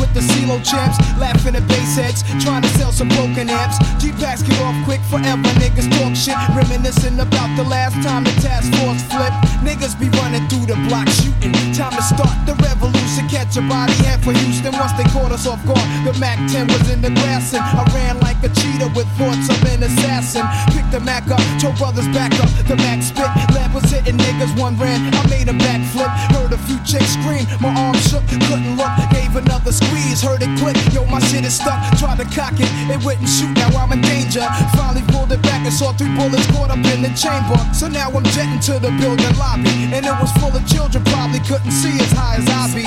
with the CeeLo champs, laughing at bass heads, trying to sell some broken amps. G packs get off quick forever. Niggas talk shit, reminiscing about the last time the task force flipped. Niggas be running through the block shooting. Time to start the revolution. Catch a body head for Houston once they caught us off guard. The Mac 10 was in the grass and I ran like a cheetah with thoughts of an assassin. Picked the Mac up, told brothers back up. The Mac spit, lab was hitting niggas. One ran, I made a backflip. Heard a few chicks scream, my arm shook, couldn't look. Gave another squeeze, heard it click. Yo, my shit is stuck. Tried to cock it, it wouldn't shoot. Now I'm in danger. Finally pulled it back and saw three bullets caught up in the chamber. So now I'm jetting to the building lobby, and it was full of children. Probably couldn't see as high as I be.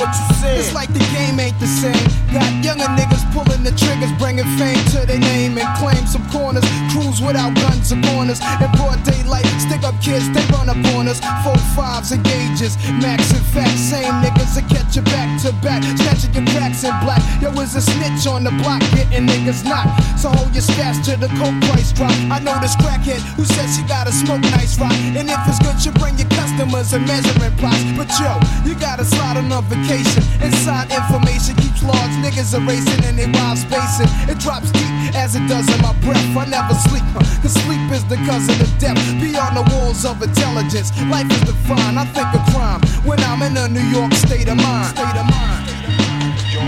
It's like the game ain't the same. Got younger niggas pulling the triggers, bringing fame to their name and claim some corners. Cruise without guns or corners. In broad daylight, stick up kids, they run up on us. Four fives and gauges, max and fat. Same niggas that catch you back to back, snatching your cracks in black. Yo, was a snitch on the block, getting niggas knocked. So hold your stash till the coke price drop. I know this crackhead who says she gotta smoke nice rock. And if it's good, you bring your customers and measuring plots. But yo, you gotta slide on a vacation. Inside information keeps large niggas erasing and they wild spacing. It drops deep as it does in my breath. I never sleep, huh, cause sleep is the cousin of death. Beyond the walls of intelligence, life is defined. I think of crime when I'm in a New York state of mind. State of mind.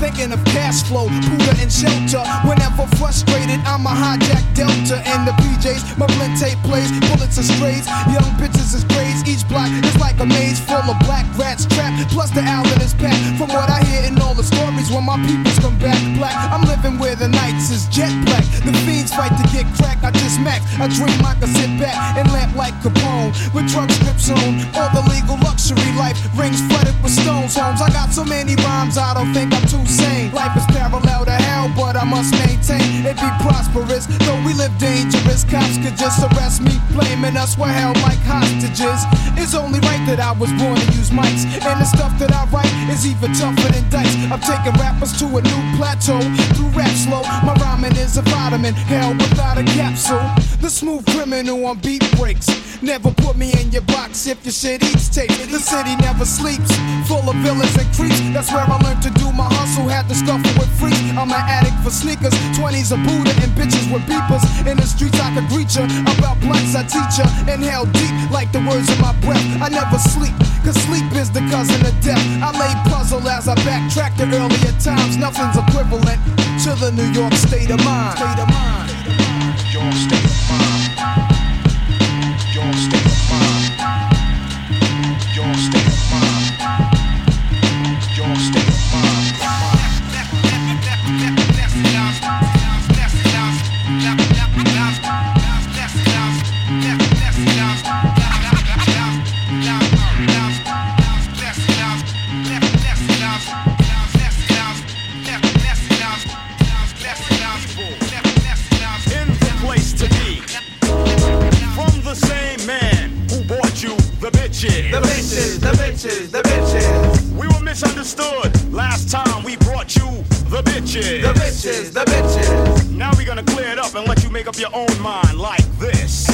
Thinking of cash flow, Buddha and shelter. Whenever frustrated, I'm a hijack Delta and the PJs. My blend tape plays, bullets are strays. Young bitches is grays. Each block is like a maze full of black rats trapped. Plus the Allen is packed. From what I hear in all the stories, when my peoples come back black, I'm living where the nights is jet black. The fiends fight to get crack. I just max. I dream I can sit back and lamp like Capone with drug strips on. All the legal luxury life rings flooded with stones. Homes. I got so many rhymes, I don't think I'm too sane. Life is parallel to hell, but I must maintain it be prosperous. Though we live dangerous, cops could just arrest me, blaming us for held like hostages. It's only right that I was born to use mics, and the stuff that I write is even tougher than dice. I'm taking rappers to a new plateau through rap slow. My rhyming is a vitamin, hell without a capsule. The smooth criminal on beat breaks. Never put me in your box if your shit eats tape. The city never sleeps, full of villains and creeps. That's where I learned to do my hustle. Had to scuffle with freaks. I'm an addict for sneakers, 20s a Buddha and bitches with beepers. In the streets I could greet ya. About blunts I teach ya. Inhale deep like the words of my breath. I never sleep, cause sleep is the cousin of death. I lay puzzle as I backtrack to earlier times. Nothing's equivalent to the New York state of mind. State of mind. State of mind. Your own mind like this.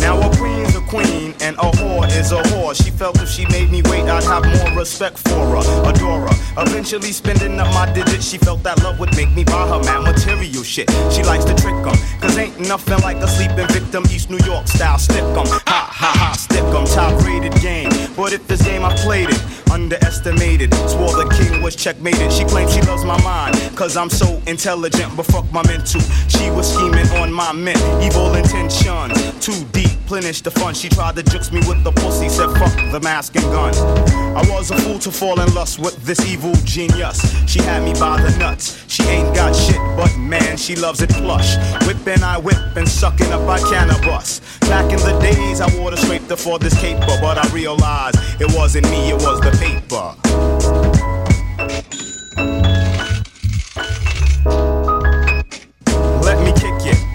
Now a queen's a queen and a whore is a whore. She felt if she made me wait, I'd have more respect for her, adore her. Eventually spending up my digits, she felt that love would make me buy her mad material shit. She likes to trick 'em, cause ain't nothing like a sleeping victim, East New York style stick 'em. Ha ha ha, stick 'em, top rated game. But if this game I played it, underestimated. Swore the king was checkmated. She claims she loves my mind, cause I'm so intelligent, but fuck my mental. She was scheming on my mint, evil intentions. Too deep, plenish the fun. She tried to jukes me with the pussy, said fuck the mask and gun. I was a fool to fall in lust with this evil genius. She had me by the nuts. She ain't got shit, but man, she loves it plush. Whipping, I whip and sucking up I cannabis. Back in the days, I wore the scraper for this caper, but I realized it wasn't me, it was the paper.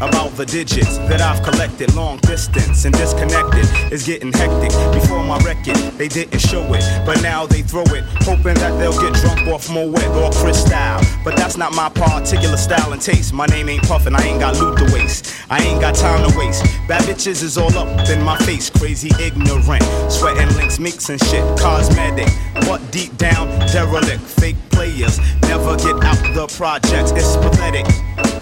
About the digits that I've collected. Long distance and disconnected is getting hectic. Before my record, they didn't show it, but now they throw it, hoping that they'll get drunk off Moet or Cristal. But that's not my particular style and taste. My name ain't Puffin', I ain't got loot to waste. I ain't got time to waste. Bad bitches is all up in my face, crazy ignorant. Sweating links, mixing shit, cosmetic. But deep down, derelict, fake players never get out the projects. It's pathetic.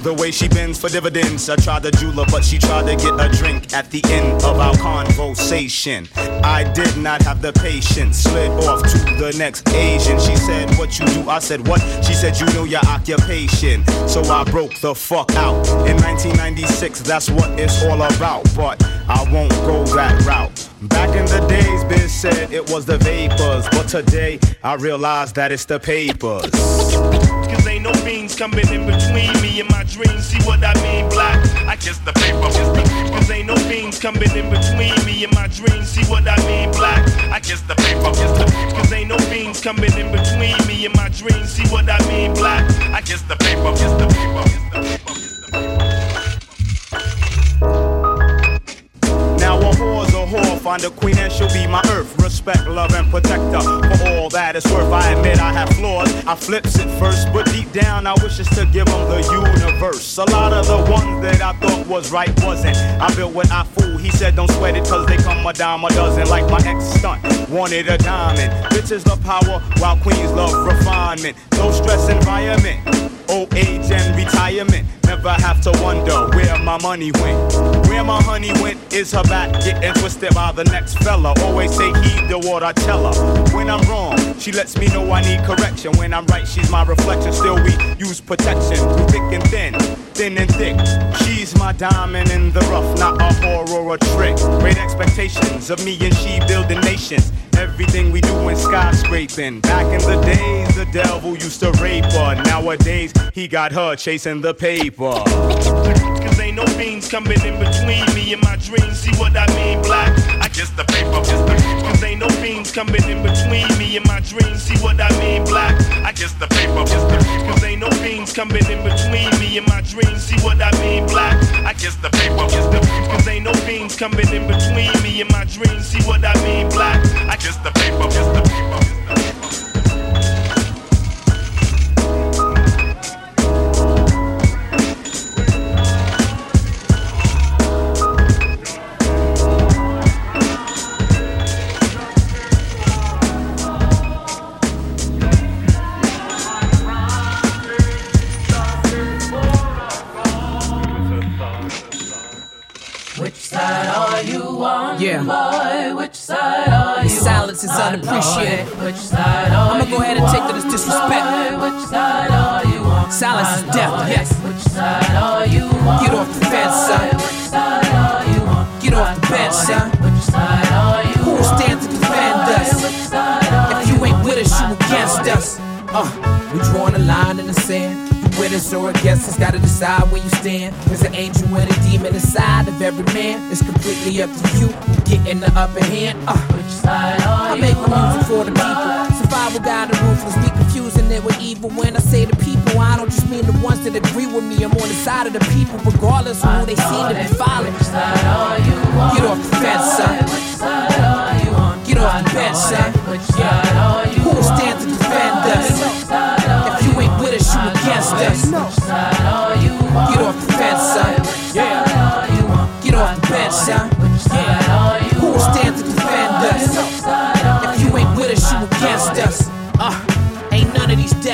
The way she bends for dividends. I tried to jewel her, but she tried to get a drink at the end of our conversation. I did not have the patience. Slid off to the next Asian. She said, What you do? I said, What? She said, You know your occupation. So I broke the fuck out. In 1996, that's what it's all about. But I won't go that route. Back in the days, Biz said it was the vapors. But today, I realize that it's the papers. Cause ain't no beans coming in between me and my dreams. See what I mean, black? I kiss the paper. Cause ain't no beans coming in between me and my dreams. See what I mean, black? I kiss the paper. Cause ain't no beans coming in between me and my dreams. See what I mean, black? I kiss the paper. Kiss the paper. Now a whore, find a queen and she'll be my earth. Respect, love, and protect her for all that it's worth. I admit I have flaws, I flips it first, but deep down I wish it's to give them the universe. A lot of the ones that I thought was right wasn't. I built what I fool, he said don't sweat it cause they come a dime a dozen. Like my ex stunt, wanted a diamond. Bitches love power while queens love refinement. No stress environment. Old age and retirement. Never have to wonder where my money went. Where my honey went is her back getting twisted by the next fella. Always take heed to what I tell her. When I'm wrong, she lets me know I need correction. When I'm right, she's my reflection. Still, we use protection through thick and thin, thin and thick. She's my diamond in the rough, not a whore or a trick. Great expectations of me and she building nations. Everything we do in skyscraping. Back in the days, the devil used to rape her. Nowadays, he got her chasing the paper. Cause ain't no fiends coming in between me and my dreams. See what I mean, black? I guess the paper, just the paper. Cause ain't no fiends coming in between me and my dreams. See what I mean, black? I guess the paper, just the. Cause ain't no fiends coming in between me and my dreams. See what I mean, black? I guess the paper, just the. Cause ain't no fiends coming in between me and my dreams. See what I mean, black? I guess the paper, just the paper. Just the Yeah. boy? Which side are you silence is unappreciated. Which side are I'ma go ahead and take to this disrespect. Which side are you on, Silence is death, yes. Which side are you on, Get off the fence, son. Which side are you on, Get off the bench, son. Which side are you Who stands to defend us? Which side are If you ain't with us, you against us. Uh, we drawing a line in the sand. Us or against us, gotta decide where you stand. There's an angel and a demon inside of every man. It's completely up to you. Getting the upper hand. Uh, Which side are I make music for the people. Survival guide the ruthless. We confusing it with evil. When I say the people, I don't just mean the ones that agree with me. I'm on the side of the people, regardless of who they seem to be following. Get off the fence, son. Get off the boy? son. Us, you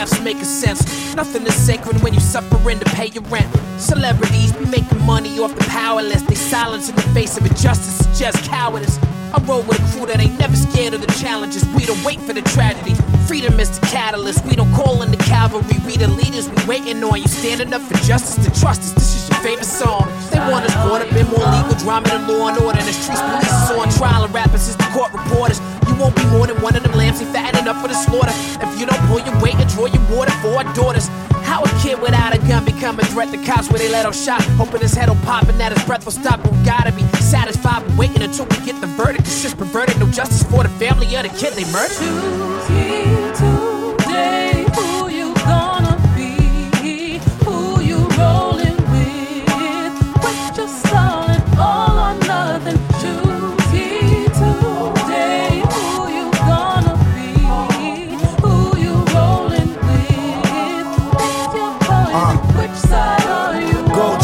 deaths making sense. Nothing is sacred when you suffering to pay your rent. Celebrities be making money off the powerless. They silence in the face of injustice, just cowardice. I roll with a crew that ain't never scared of the challenges. We don't wait for the tragedy. Freedom is the catalyst. We don't call in the cavalry. We the leaders. We waiting on you. Standing up for justice to trust us. This is favorite song. They want us caught up in more legal drama than law and order. The streets police is on trial and rappers is the court reporters. You won't be more than one of them lambs. They fattened up for the slaughter. If you don't pull your weight and draw your water for our daughters. How a kid without a gun become a threat to cops where they let him shot? Hoping his head will pop and that his breath will stop. We gotta be satisfied with waiting until we get the verdict. It's just perverted. No justice for the family of the kid they murdered.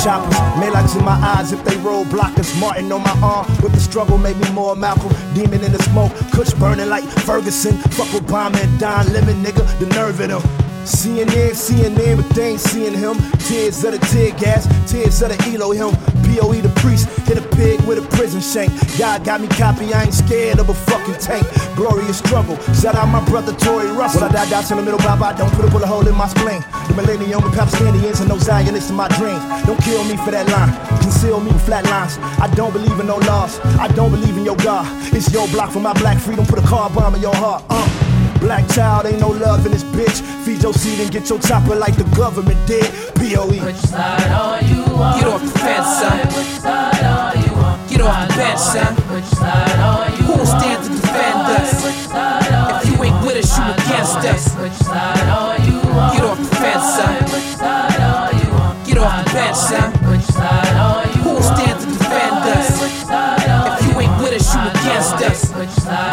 Choppers, Maylocks in my eyes if they roll blockers. Martin on my arm with the struggle made me more Malcolm. Demon in the smoke, Kush burning like Ferguson. Fuck Obama and Don Lemon, nigga, the nerve in them. CNN, CNN, but they ain't seeing him. Tears of the tear gas, tears of the Elohim. POE the priest, hit a pig with a prison shank. God got me copy, I ain't scared of a fucking tank. Glorious struggle, shout out my brother Tory Russell. When I die, down in the middle, bye bye, don't put a bullet hole in my spleen. The millennium with Palestinians and no Zionists in my dreams. Don't kill me for that line, conceal me with flat lines. I don't believe in no laws, I don't believe in your God. It's your block for my black freedom, put a car bomb in your heart. Uh. Black child, ain't no love in this bitch. Feed your seed and get your chopper like the government did. E. POE. Which side are you on? Get off the fence, son. Which side are you on? Get off the bench, son. Which side are you Who on? stands to defend us? Which side are If you ain't with us, you against us. Which side just what you like.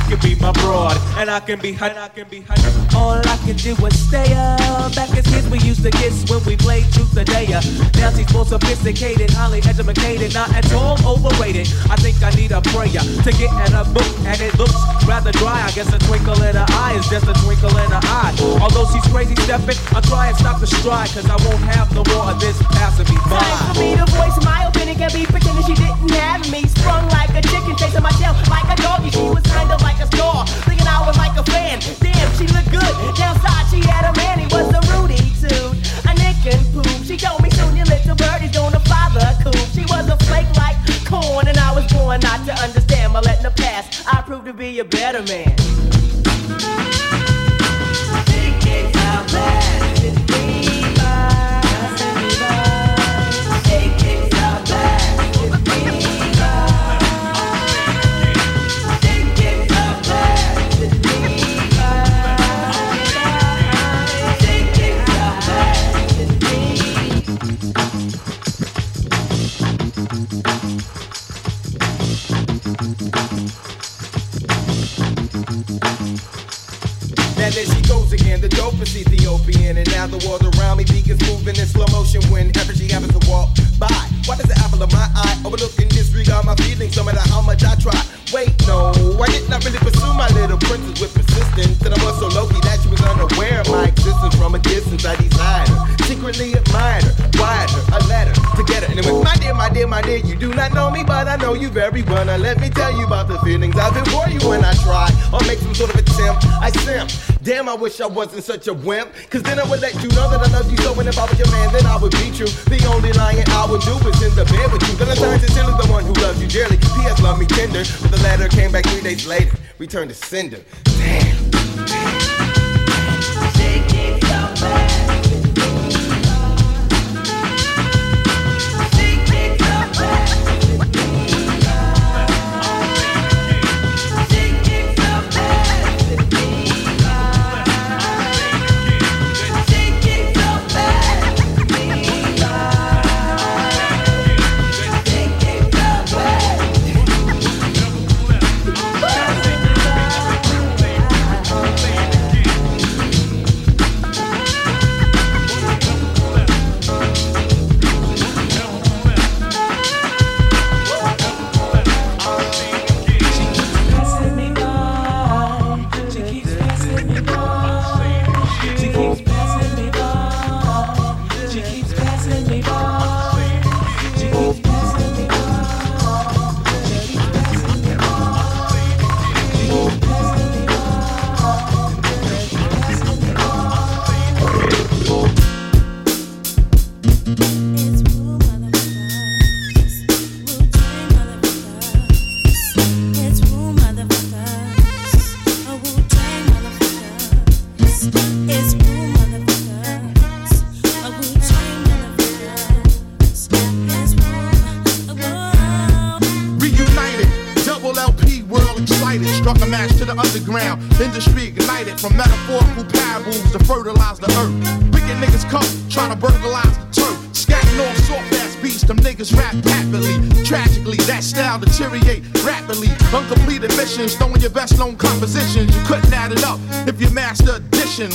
can be my broad, and I can be her. I can be her. All I can do is stay up. Back as kids, we used to kiss when we played truth or dare. Now she's more sophisticated, highly educated, not at all overrated. I think I need a prayer to get in a book, and it looks rather dry. I guess a twinkle in her eye is just a twinkle in her eye. Although she's crazy stepping, I'll try and stop the stride, cause I won't have no more of this passing me by. Time for me to voice my opinion, can be pretending she didn't have me. Sprung like a chicken, chasing my tail like a doggy. She was kind of like a star, thinking I was like a fan. Damn, she looked good. Downside, she had a man, he was a Rudy too. A nick and poop. She told me soon your little birdie's gonna fly the coop. She was a flake like corn, and I was born not to understand. But letting the past, I proved to be a better man. Now the dopest Ethiopian. And now the world around me begins moving in slow motion whenever she happens to walk by. Why does the apple of my eye overlook and disregard my feelings no matter how much I try? Wait, no, I did not really pursue my little princess with persistence. And I was so low key that she was unaware of my existence from a distance. I desired her, secretly admired her, wired her, a letter to get her. And it was my dear, my dear, my dear, you do not know me, but I know you very well. Now let me tell you about the feelings I've been for you when I try or make some sort of attempt. I simp. Damn, I wish I wasn't such a wimp. Cause then I would let you know that I love you so. And if I was your man, then I would beat you. The only lying I would do is in the bed with you. Then I turned to Tilly, the one who loves you dearly. P.S. Love me tender. But the letter came back three days later. Returned to sender. Damn. Known compositions. You couldn't add it up if you mastered addition.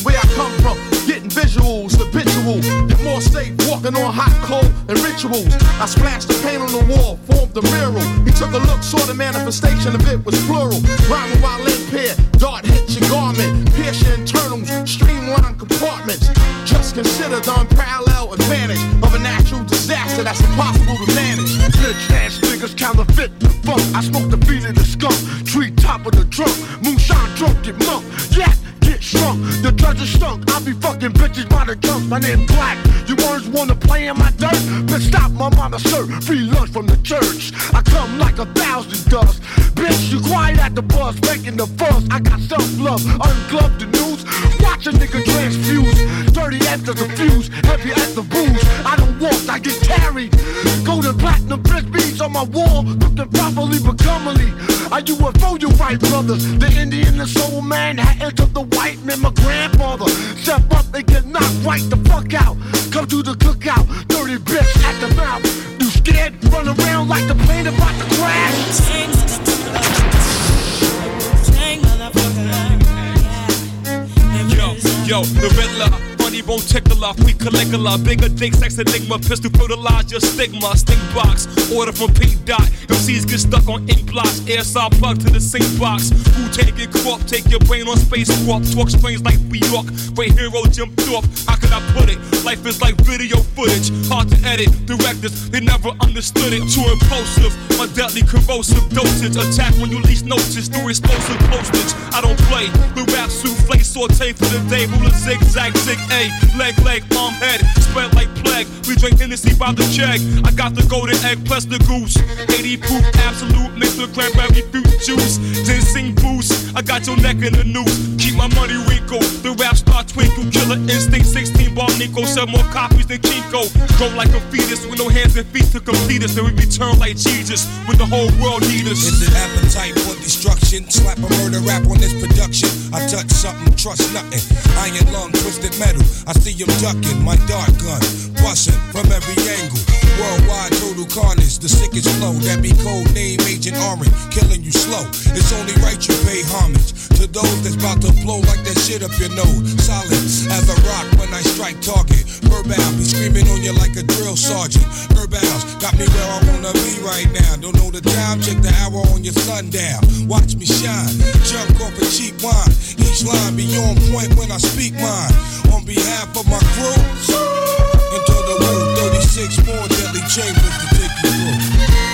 Enigma, pistol fertilize your stigma, sting box, order from P. Dot. MCs get stuck on ink blocks, air saw plug to the sink box, who take it? Crop, take your brain on space warp, talk strange like New York, great hero Jim Thorpe, how can I put it? Life is like video footage, hard to edit, directors, they never understood it, too impulsive, my deadly corrosive dosage, attack when you least notice, through explosive postage, I don't play, the rap souffle, saute for the day, ruler zigzag, zig A, leg, leg, arm, head, drink Hennessy by the check, I got the golden egg plus the goose, 80 proof, absolute, mixed with cranberry fruit juice, ginseng boost, I got your neck in the noose, keep my money wrinkle, the rap star twinkle, killer instinct, 16 bar Nico, sell more copies than Kinko, grow like a fetus with no hands and feet to complete us, then we return like Jesus, when the whole world need us. Is it appetite for destruction? Slap a murder rap on this production. I touch something, trust nothing. Iron lung, twisted metal. I see him ducking my dart gun, busting from every angle. Worldwide total carnage, the sickest flow. That be code name Agent Orange, killing you slow. It's only right you pay homage to those that's about to blow like that shit up your nose. Solid as a rock when I strike target. Verbal be screaming on you like a drill sergeant. Herbals got me where I wanna be right now. Don't know the time, check the hour on your sundown. Watch me shine, jump off a cheap wine. Each line be on point when I speak mine. On behalf of my crew, into the room, 36 more deadly chambers to take you through.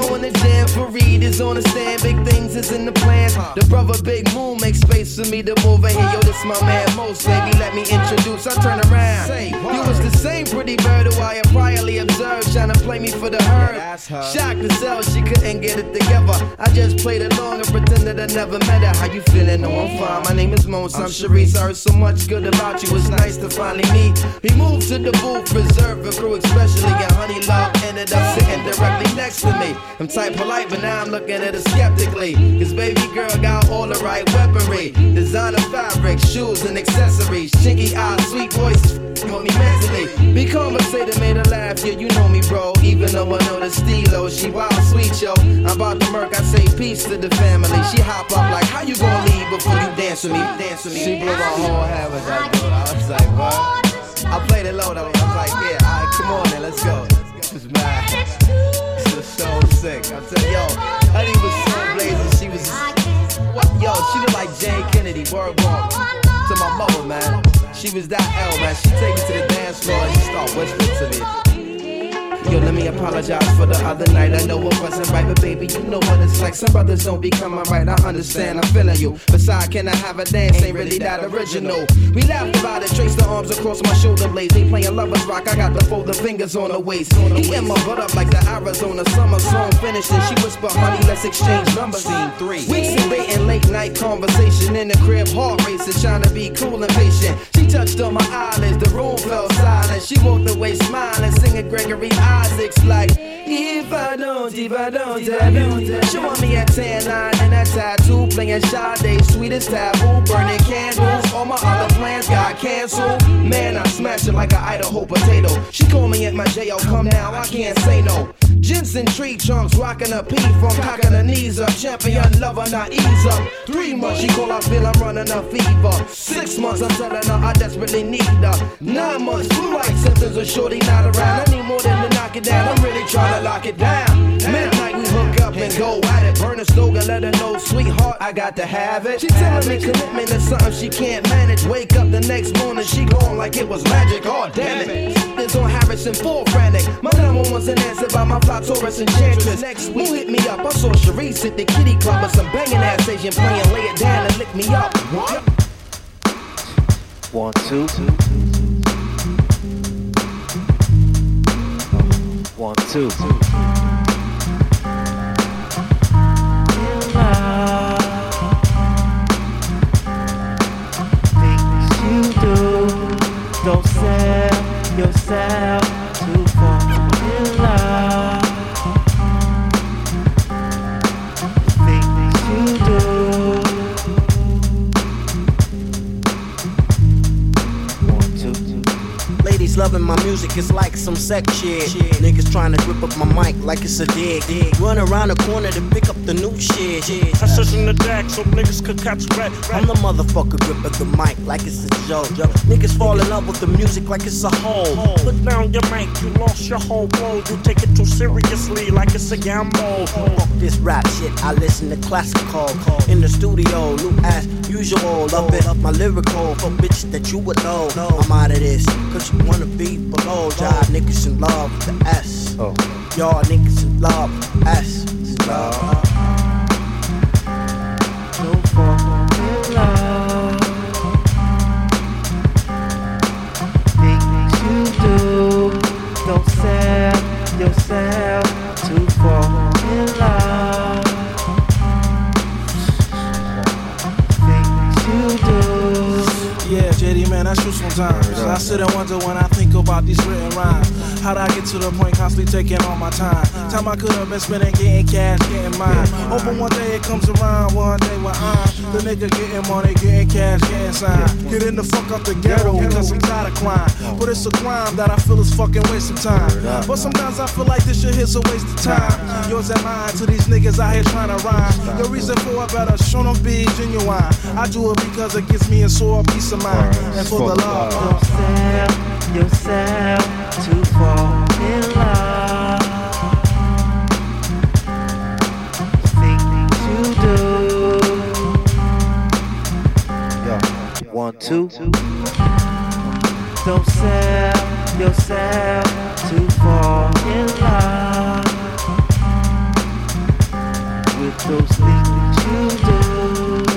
Jamaica. She sipping Chris straight up, skanking while in her waist up. Scene two. My fam throwing the jam for Reed is on the stand, big things is in the plans. The brother Big Moon makes space for me to move in here. Yo, this my man Mos, baby. Let me introduce. I turn around. You was the same pretty bird who I had priorly observed, trying to play me for the herd. Shocked to sell, she couldn't get it together. I just played along and pretended I never met her. How you feeling? No, I'm fine. My name is Mos. I'm Sharice. I heard so much good about you. It's nice to finally meet. We moved to the booth, reserved for crew, especially. And Honey Love ended up sitting directly next to me. I'm type polite, but now I'm looking at her skeptically. Cause baby girl got all the right weaponry. Designer fabric, shoes and accessories. Chinky eyes, sweet voice, got me mentally. Be conversated, made her laugh. Yeah, you know me, bro. Even though I know the stilo, she wild sweet, yo. I'm about to murk, I say peace to the family. She hop up like, how you gonna leave before you dance with me? Dance with me. She blew my whole dude. I was like, what? I played it low though. I was like, yeah, alright, come on then, let's go. This was mad. Was so sick. I'm telling yo, Honey was so blazing. She was? Yo, she looked like Jayne Kennedy, word walk. To my mother, man. She was that L, man. She take me to the dance floor and she start whispering to me. Yo, let me apologize for the other night. I know it wasn't right, but baby, you know what it's like. Some brothers don't be coming right. I understand, I'm feeling you. Besides, can I have a dance? Ain't really that original. We laughed about it, traced the arms across my shoulder blades. They playing lovers rock. I got the fold the fingers on the waist. He in my butt up like the Arizona summer song finished. And she whispered, honey, let's exchange numbers. Scene three. Weeks of baiting late night conversation in the crib, heart racing, trying to be cool and patient. She touched on my eyelids, the room fell silent. She walked away smiling, singing Gregory Isaacs like, If I don't, if I don't, I don't. She want me at 10 9 and that tattoo, playing Sade, sweetest taboo, burning candles. All my other plans got canceled. Man, I smash it like an Idaho potato. She call me at my jail, come now, I can't say no. Jensen tree trunks, rocking a P from cocking her knees up. Champion lover, not ease up. Three months, she call, I feel I'm running a fever. Six months, I'm telling her I desperately need her. Nine months, flu like symptoms of shorty not around. I need more than to knock it down, I'm really trying lock it down. Midnight, we hook up and go at it. Burn a slogan, let her know, sweetheart, I got to have it. She telling me commitment is something she can't manage. Wake up the next morning, she gone like it was magic. Oh, damn it. This on Harrison, full frantic. My number one's an answer by my fly Taurus enchantress. Next week, hit me up. I saw Sharice at the kitty club with some banging ass Asian playing. Lay it down and lick me up. One, two. One, two. Things you do, don't sell yourself loving my music, it's like some sex shit. Niggas trying to grip up my mic like it's a dig. Run around the corner to pick up the new shit. I search in the deck so niggas could catch red. I'm the motherfucker grip the mic like it's a joke. Yo, niggas fall in love with the music like it's a hole. Put down your mic, you lost your whole world. You take it too seriously like it's a gamble. Fuck this rap shit, I listen to classical. In the studio, new as usual. Love it, up my lyrical for bitches that you would know. I'm out of this, cause you wanna be below. Y'all niggas in love with the S. Oh. Y'all niggas in love with the S. It's love. Don't love. Things you do, don't sell yourself sometimes. I sit and wonder when I think about these written rhymes. How'd I get to the point constantly taking all my time? Time I could have been spending getting cash, getting mine. Hoping one day it comes around, one day when I'm the nigga getting money, getting cash, getting signed. Getting the fuck out the ghetto because I'm tired of crime. But it's a crime that I feel is fucking waste of time. But sometimes I feel like this shit is a waste of time. Yours and mine to these niggas out here trying to rhyme. The reason for it better show them be genuine. I do it because it gives me a sore peace of mind. And for the love. Don't sell yourself to fall in One, two. Don't sell yourself to fall in love with those things you do.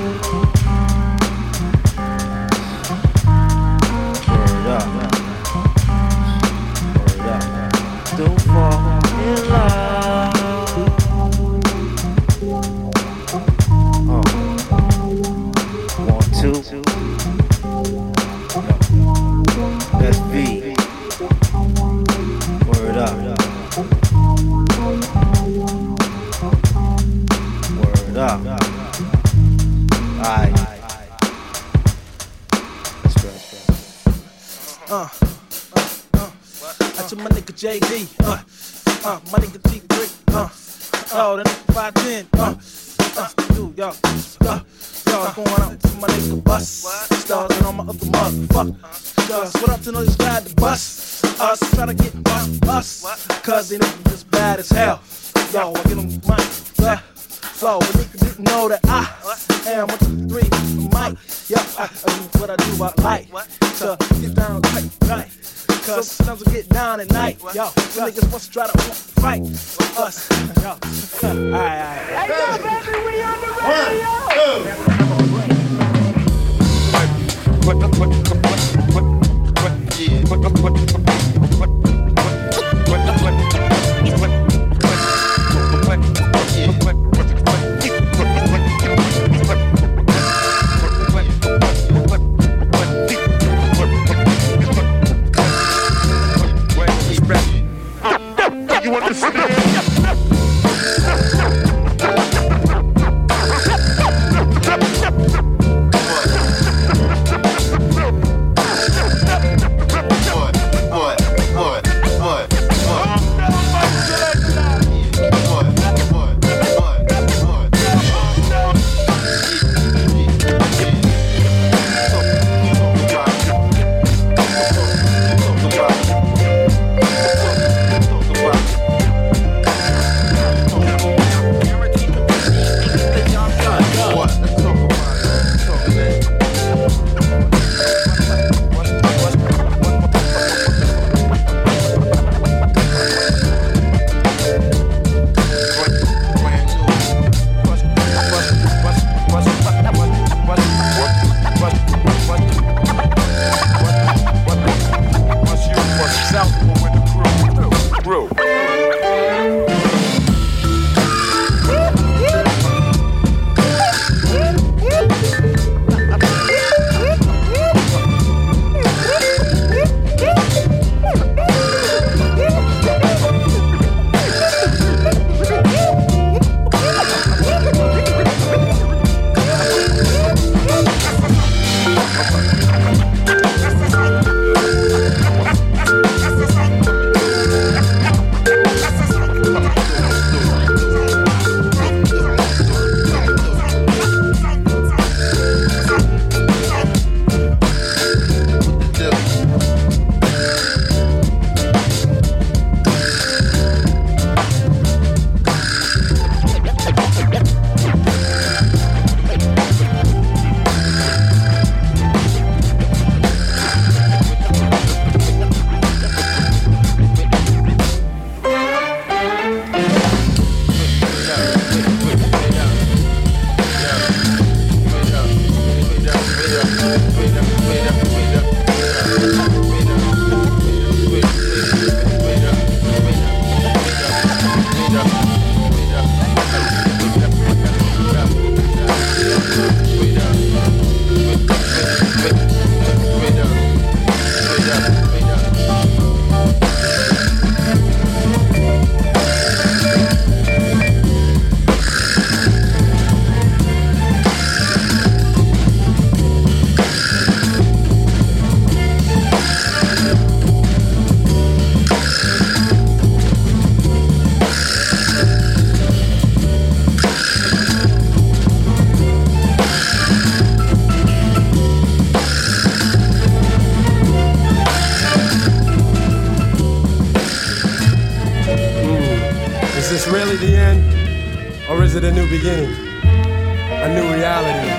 A new beginning, a new reality.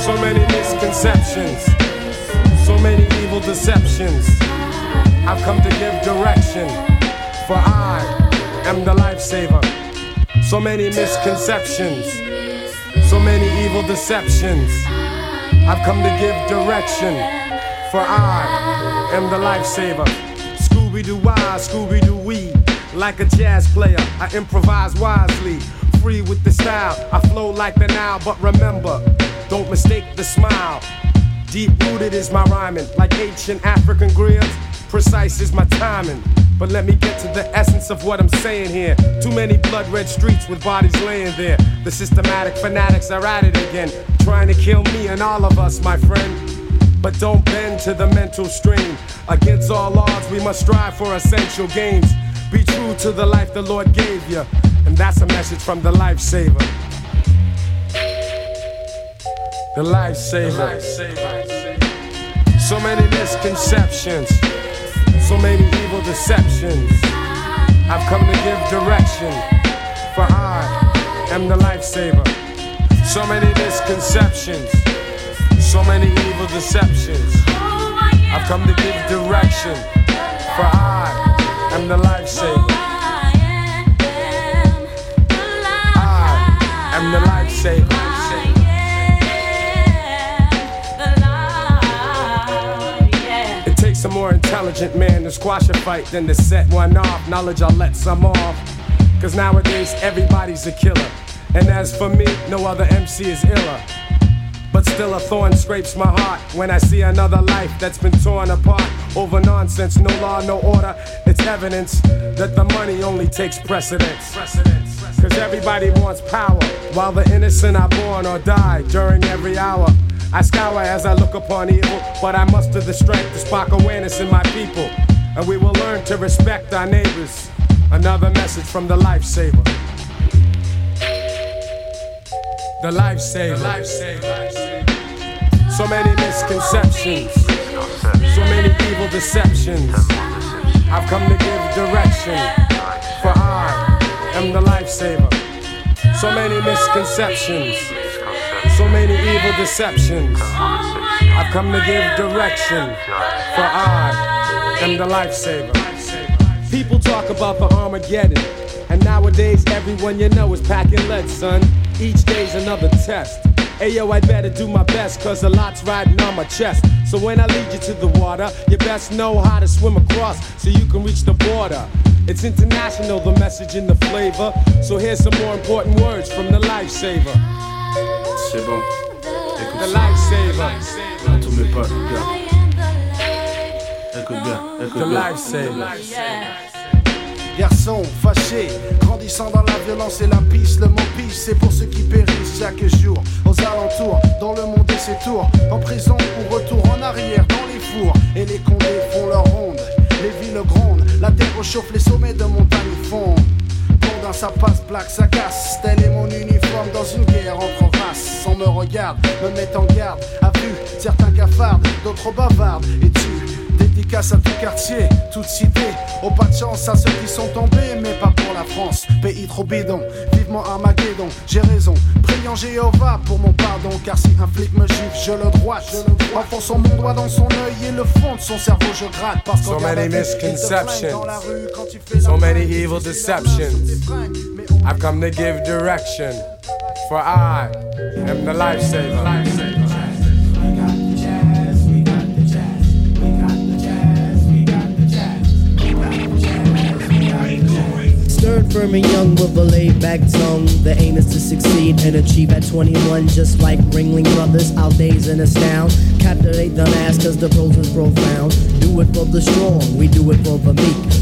So many misconceptions, so many evil deceptions. I've come to give direction, for I am the lifesaver. So many misconceptions, so many evil deceptions. I've come to give direction, for I am the lifesaver. Scooby Doo I, Scooby Doo we. Like a jazz player, I improvise wisely. Free with the style, I flow like the Nile. But remember, don't mistake the smile. Deep rooted is my rhyming, like ancient African griots. Precise is my timing. But let me get to the essence of what I'm saying here. Too many blood red streets with bodies laying there. The systematic fanatics are at it again, trying to kill me and all of us, my friend. But don't bend to the mental stream. Against all odds, we must strive for essential gains. Be true to the life the Lord gave you. And that's a message from the lifesaver. The lifesaver. So many misconceptions, so many evil deceptions. I've come to give direction, for I am the lifesaver. So many misconceptions, so many evil deceptions. I've come to give direction, for I am the lifesaver. Ah, I am the lifesaver. It takes a more intelligent man to squash a fight than to set one off. Knowledge, I'll let some off. Cause nowadays everybody's a killer. And as for me, no other MC is iller. But still, a thorn scrapes my heart when I see another life that's been torn apart over nonsense. No law, no order. It's evidence that the money only takes precedence. Cause everybody wants power, while the innocent are born or die during every hour. I scour as I look upon evil, but I muster the strength to spark awareness in my people. And we will learn to respect our neighbors. Another message from the lifesaver. The lifesaver. So many misconceptions, so many evil deceptions. I've come to give direction, for I am the lifesaver. So many misconceptions, so many evil deceptions. I've come to give direction, for I am the lifesaver. People talk about the Armageddon, and nowadays everyone you know is packing lead, son. Each day's another test. Ayo, I better do my best, cause a lot's riding on my chest. So when I lead you to the water, you best know how to swim across so you can reach the border. It's international, the message and the flavor. So here's some more important words from the lifesaver. C'est bon. The lifesaver. À tous mes potes, gars. Écoute bien, écoute The bien. lifesaver. Garçon fâché, grandissant dans la violence et la pisse, le mot pisse, c'est pour ceux qui périssent chaque jour. Aux alentours, dans le monde et ses tours, en prison ou retour en arrière dans les fours. Et les condés font leur ronde, les villes grondent, la terre réchauffe, les sommets de montagne fondent. Condin, ça passe, plaque, ça casse. Tel est mon uniforme dans une guerre entre races. On me regarde, me met en garde. À vue, certains cafardent, d'autres bavardent. Et tu, dédicace à tout quartier, toute cité. Au pas de chance à ceux qui sont tombés, mais pas pour la France. Pays trop bidon, vivement Armageddon. J'ai raison, priant Jéhovah pour mon pardon. Car si un flic me gifle, je le droite. Enfonçant mon doigt dans son œil et le fond de son cerveau, je gratte. Parce So many misconceptions, dans la rue quand tu fais so many evil deceptions. I've come to give direction, for I am the lifesaver. Firm, and young with a laid back tongue. The aim is to succeed and achieve at 21, just like Ringling Brothers. Our days in astound. Captivate the mass, cause the pros is profound. Do it for the strong, we do it for the meek.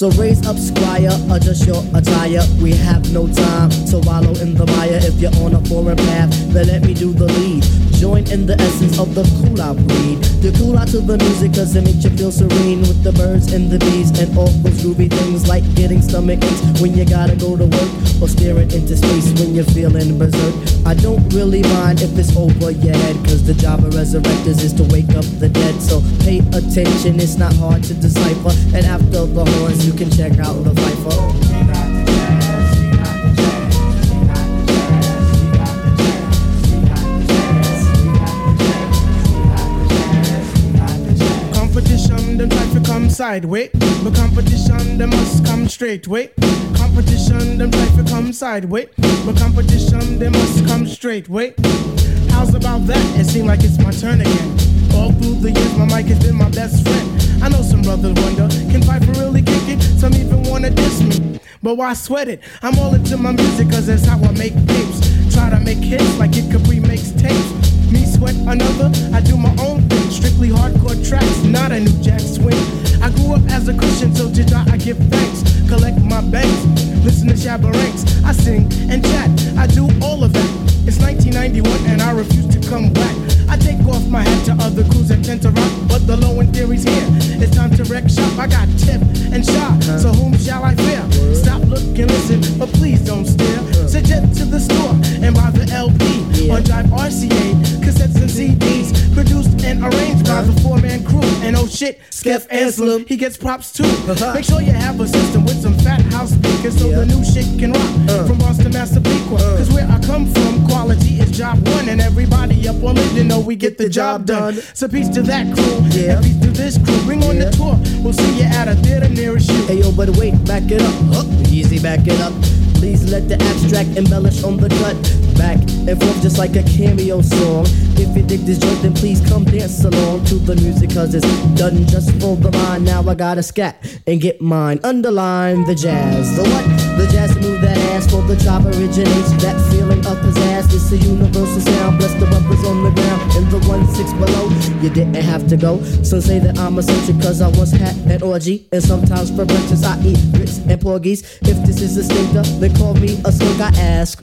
So raise up, squire, adjust your attire. We have no time to wallow in the mire. If you're on a foreign path, then let me do the lead. Join in the essence of the cool out breed. The cool out to the music cause it makes you feel serene with the birds and the bees and all those groovy things like getting stomach aches when you gotta go to work or staring into space when you're feeling berserk. I don't really mind if it's over your head cause the job of resurrectors is to wake up the dead. So pay attention, it's not hard to decipher. And after the horns, you can check out the Phifer. Competition, them try to come sideways. But competition, them must come straight way. Competition, them try to come sideways. But competition, they must come straight way. How's about that? It seems like it's my turn again. All through the years, my mic has been my best friend. I know some brothers wonder, can Phife really kick it? Some even wanna diss me. But why sweat it? I'm all into my music, cause that's how I make tapes. Try to make hits like it Capri makes tapes. Me sweat another, I do my own thing. Strictly hardcore tracks, not a new jack swing. I grew up as a Christian, so to God I give thanks. Collect my banks, listen to Shabba. I sing and chat, I do all of that. It's 1991 and I refuse to come back. I take off my hat to other crews that tend to rock, but the low end theory's here. It's time to wreck shop. I got tip and shot, so whom shall I fear? Stop, look, and listen, but please don't stare. Suggest to the store and buy the LP on Jive RCA, cassettes and CDs, produced and arranged by the four man crew. And oh shit, Skeff Anselm, he gets props too. Uh-huh. Make sure you have a system with some fat house speakers so the new shit can rock. Uh. From Boston, Massapequa, uh. cause where I come from, quality is job one, and everybody up on it, you know we get the job done. So peace to that crew, and peace to this crew. Bring on the tour, we'll see you at a theater nearest you. Hey yo, but wait, back it up. Easy, back it up. Please let the abstract embellish on the cut. Back and forth just like a cameo song. If you dig this joint, then please come dance along to the music, cause it's done just for the mind. Now I gotta scat and get mine. Underline the jazz. The what? The jazz move that ass for the job originates. That feeling of pizzazz. It's a universal sound. Bless the rubbers on the ground and the one six below. You didn't have to go. Some say that I'm eccentric cause I once had an orgy. And sometimes for breakfast I eat grits and porgies. If this is a stinker, then call me a skunk. I ask.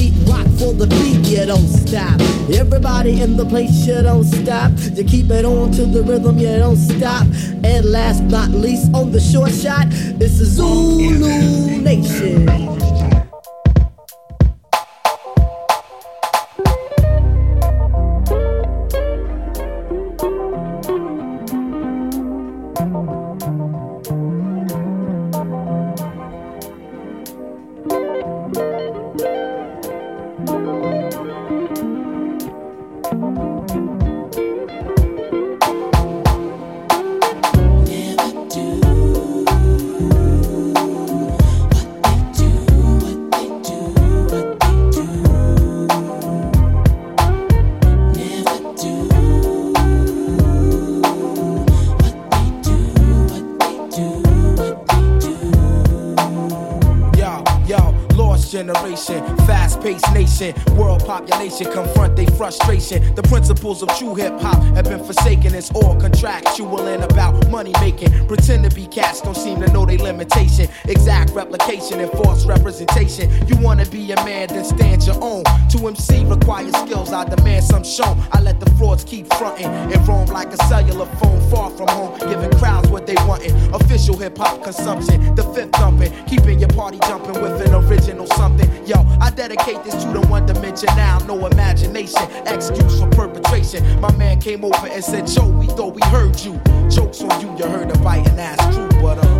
Beat rock for the beat, you don't stop. Everybody in the place, you don't stop. You keep it on to the rhythm, you don't stop. And last but not least, on the short shot, it's the Zulu Nation. Principles of true hip hop have been forsaken. It's all contractual and about money making. Pretend to be cats, don't seem to know their limitation. Exact replication and false representation. You wanna be a man, then stand your own. To MC requires skills, I demand some shown. I let the frauds keep fronting and roam like a cellular phone far from home, giving crowds what they wantin'. Official hip hop consumption, the fifth thumping, keeping your party jumping with an original something. Yo, I dedicate this to the one dimension now, no imagination, excuse for perpetration. My man came over and said, Joe, we thought we heard you. Jokes on you, you heard a biting ass true, but uh,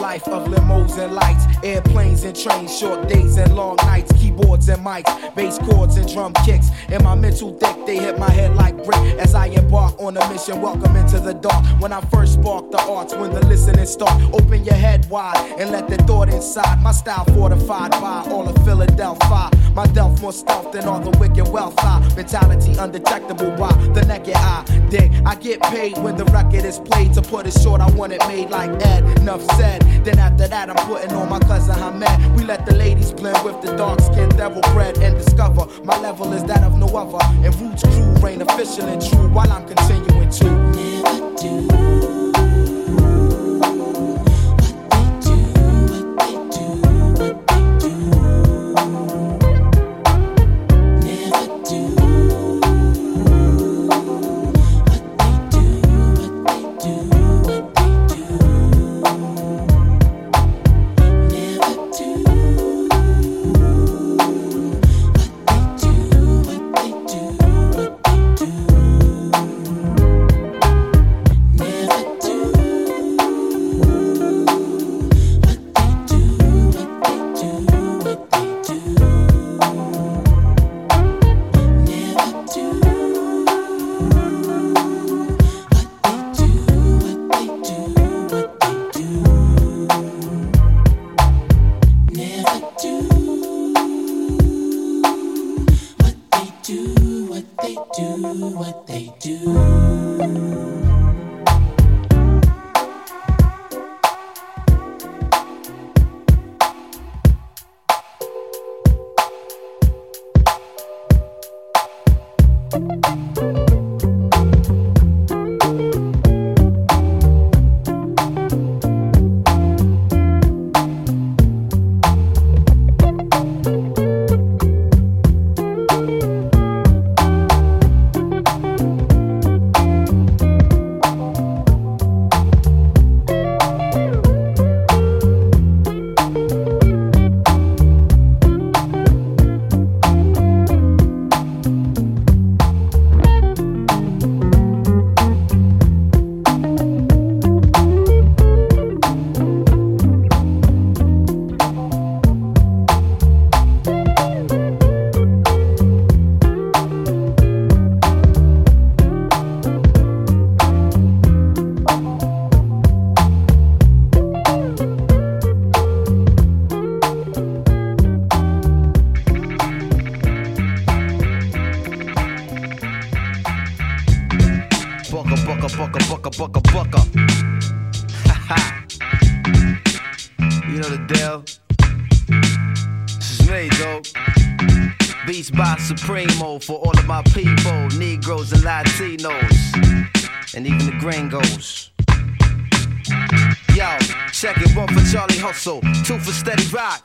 Life of and lights, airplanes and trains, short days and long nights, keyboards and mics, bass chords and drum kicks. In my mental deck, they hit my head like brick as I embark on a mission. Welcome into the dark. When I first spark the arts, when the listening start, open your head wide and let the thought inside. My style fortified by all of Philadelphia. My delf more stealth than all the wicked wealth. I mentality undetectable by the naked eye. Dig, I get paid when the record is played. To put it short, I want it made like Ed. Enough said. Then after that, I'm putting on my cousin Hamed. We let the ladies blend with the dark skinned devil bread and discover my level is that of no other. And Roots crew reign official and true while I'm continuing to never do. Supremo for all of my people, Negroes and Latinos, and even the gringos. Yo, check it, one for Charlie Hustle, two for Steady Rock.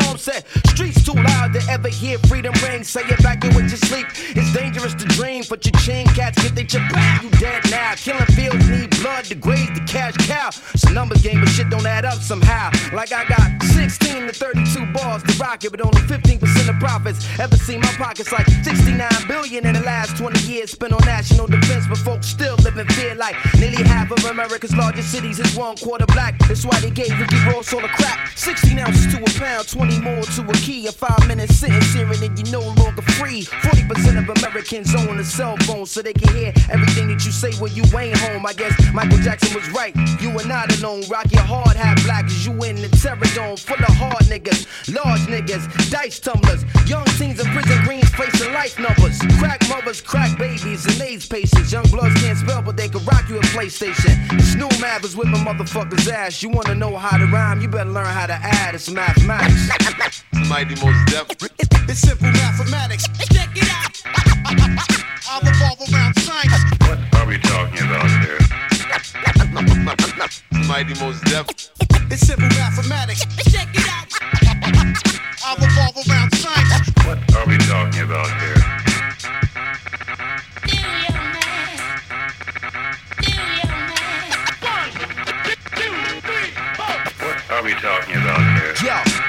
alarm set. Streets too loud to ever hear freedom ring. Say it back in with your sleep. It's dangerous to dream, but your chin cats get they chip back. You dead now. Killing fields need blood to degrades the cash cow. It's a numbers game, but shit don't add up somehow. Like I got 16 to 32 bars to rock it, but only 15% of profits. Ever seen my pockets like 69 billion in the last 20 years spent on national defense, but folks still live in fear like nearly half of America's largest cities is one quarter black. That's why they gave Ricky Ross all the crap. 16 ounces to a pound, 20 more to a key. A five minute sentence hearing and you're no longer free. 40% of Americans own a cell phone so they can hear everything that you say when you ain't home. I guess Michael Jackson was right. You are not alone. Rock your hard hat black as you in the terror dome full of hard niggas, large niggas, dice tumblers, young teens in prison greens facing life numbers. Crack mothers, crack babies, and AIDS patients. Young bloods can't spell, but they can rock you a PlayStation. Snoop Mav is whipping motherfuckers' ass. You wanna know how to rhyme? You better learn how to add. It's mathematics. Mighty Mos Def. It's simple mathematics. Check it out. I'll revolve around science. What are we talking about here? Mighty Mos Def. It's simple mathematics. Check it out. I'll revolve around science. What are we talking about here? What are we talking about here? Yo,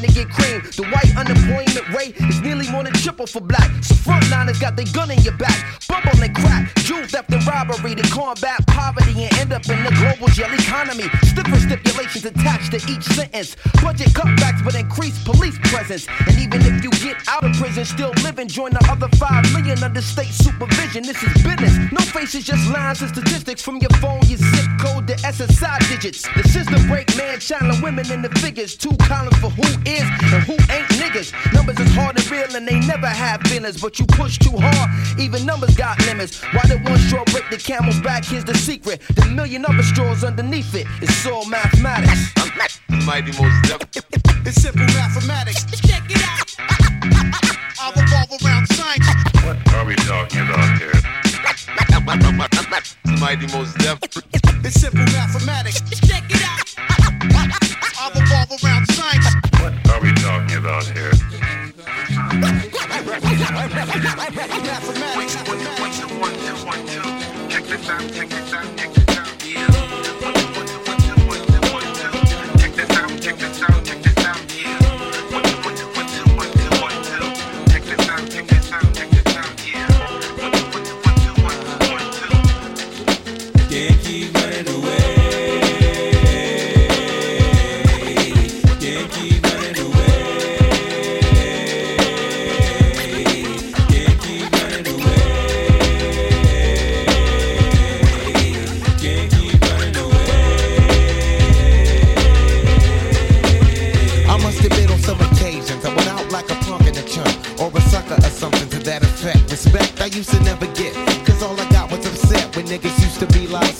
to get cream. The white unemployment rate is nearly triple for black. So frontliners got their gun in your back. Bumble and crack, jewel theft and robbery to combat poverty and end up in the global jail economy. Stiffer stipulations attached to each sentence. Budget cutbacks but increased police presence. And even if you get out of prison, still living, join the other five million under state supervision. This is business. No faces, just lines and statistics from your phone, your zip code, the SSI digits. The system break man, channeling women in the figures. Two columns for who is and who ain't niggas. Numbers is hard and real and they never have feelings, but you push too hard. Even numbers got limits. Why did one straw break the camel's back? Here's the secret. The million other straws underneath it. It's all mathematics. Mighty Mos Def. It's simple mathematics. Check it out. I'll revolve around science. What are we talking about here? Mighty Mos Def. It's simple mathematics. Check it out. Mathematics. Check this out, check this out, check Can't used to never get, cause all I got was upset when niggas used to be like,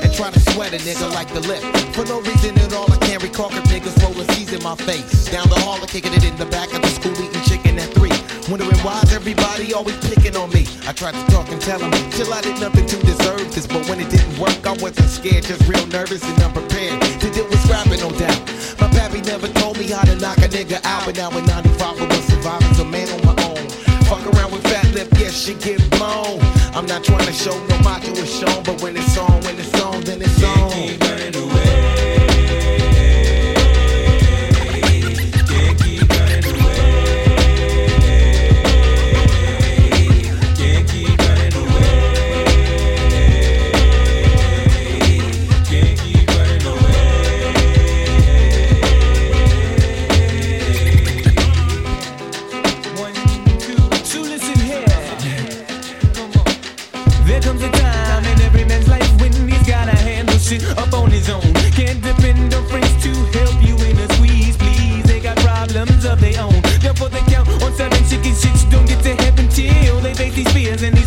and try to sweat a nigga like the lip. For no reason at all, I can't recall cause niggas rolling C's in my face. Down the hall, and kicking it in the back of the school, eating chicken at three. Wondering why's everybody always picking on me. I tried to talk and tell them, chill, I did nothing to deserve this. But when it didn't work, I wasn't scared, just real nervous and unprepared. To deal with scrapping, no doubt. My pappy never told me how to knock a nigga out, but now in 95 I was surviving, a man on my own. Fuck around with fat lip, yes, shit get blown. I'm not trying to show no macho is shown, but when it's on, when it's on, then it's on.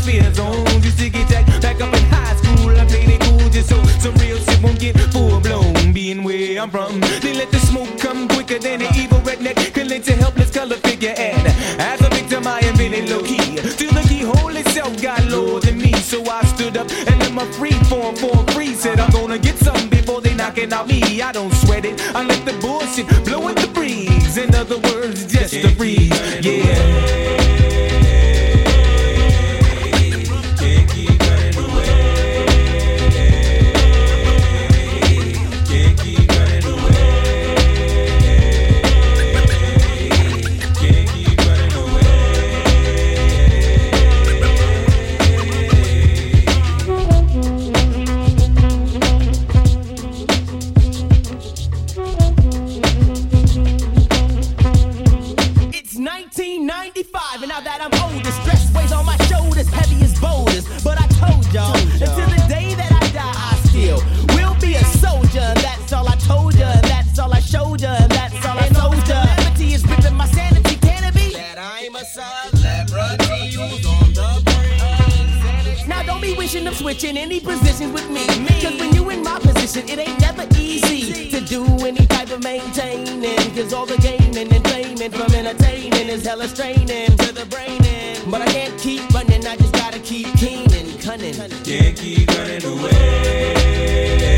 fear zone. Used to get jacked back up in high school. I played it cool just so some real shit won't get full blown. Being where I'm from, they let the smoke come quicker than the evil redneck can link to helpless color figure. And as a victim, I am really low key. Still the keyhole itself got lower than me, so I stood up and let my free form for free said I'm gonna get something before they knocking out me. I don't sweat it, I let the bullshit blow in the breeze. In other words, just a breeze. Yeah. Switching any positions with me. Cause when you in my position, it ain't never easy to do any type of maintaining. Cause all the gaming and payment from entertaining is hella straining to the brain. But I can't keep running, I just gotta keep keen and cunning. Can't keep running away.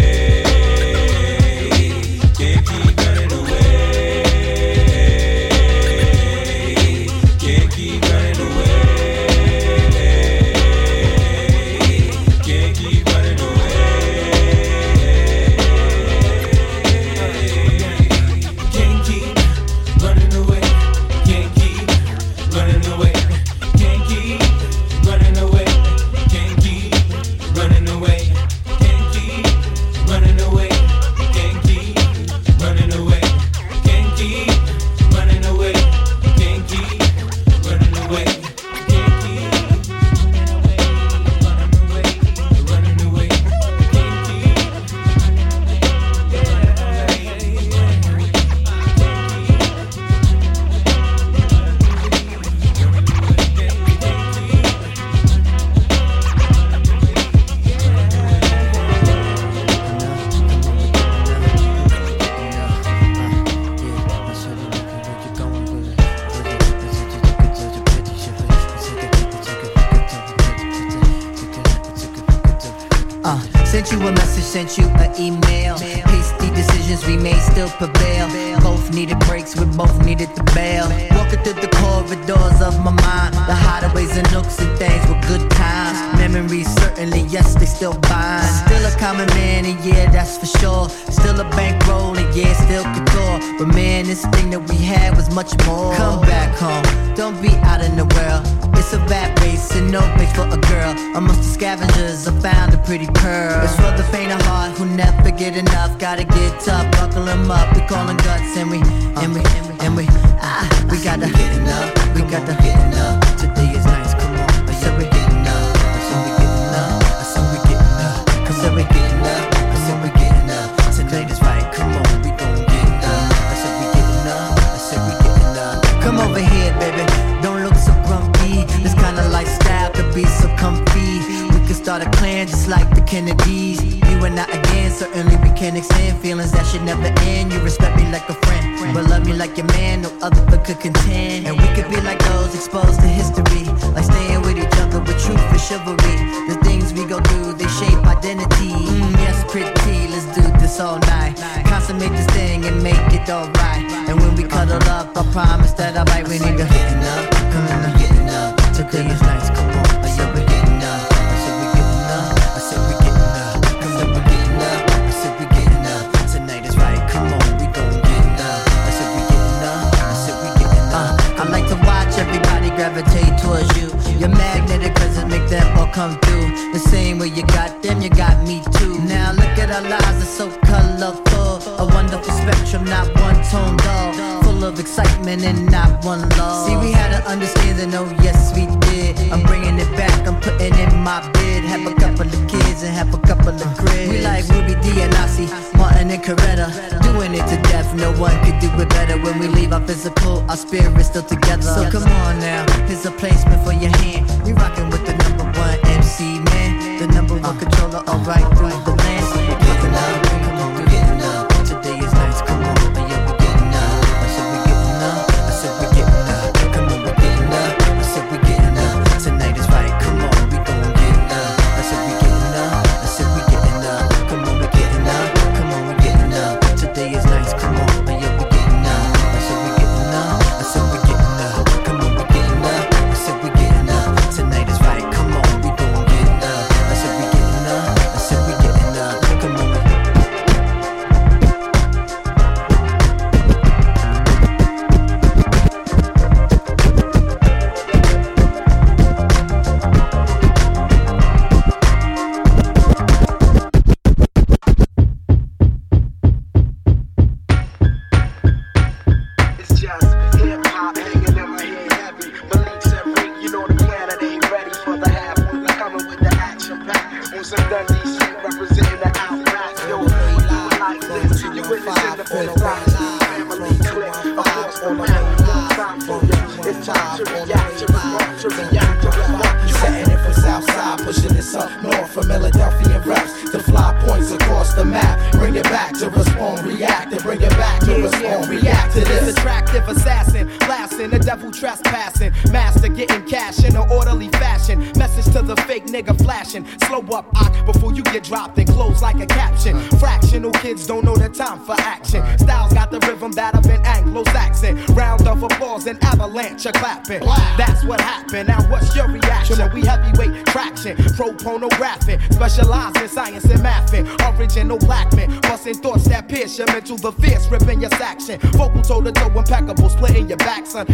Kennedys. You and I again, certainly we can extend feelings that should never end. You respect me like a friend, but love me like your man. No other but could contend. And we could be like those exposed to history, like staying with each other with truth and chivalry. The things we go through, they shape identity. Mm, yes, pretty. Let's do this all night. Consummate this thing and make it alright. And when we cuddle up, I promise that I bite. We need to getting up, come on, getting up. Today is nice, you. Your magnetic presence make them all come through. The same way you got them, you got me too. Now look at our lives, they're so colorful. A wonderful spectrum, not one tone dull. Full of excitement and not one love. See, we had an understanding, oh yes we did. I'm bringing it back, I'm putting in my bid. Have a couple of kids and have a couple of cribs. We like Ruby Dee and Ossie, Martin and Coretta. Doing it to death, no one could do it better. When we leave our physical, our spirit's still together. So come on now, here's a placement for your hand. We rocking with the number one MC man, the number one controller, alright through the section. Vocal toe to toe, impeccable, splitting your back, son.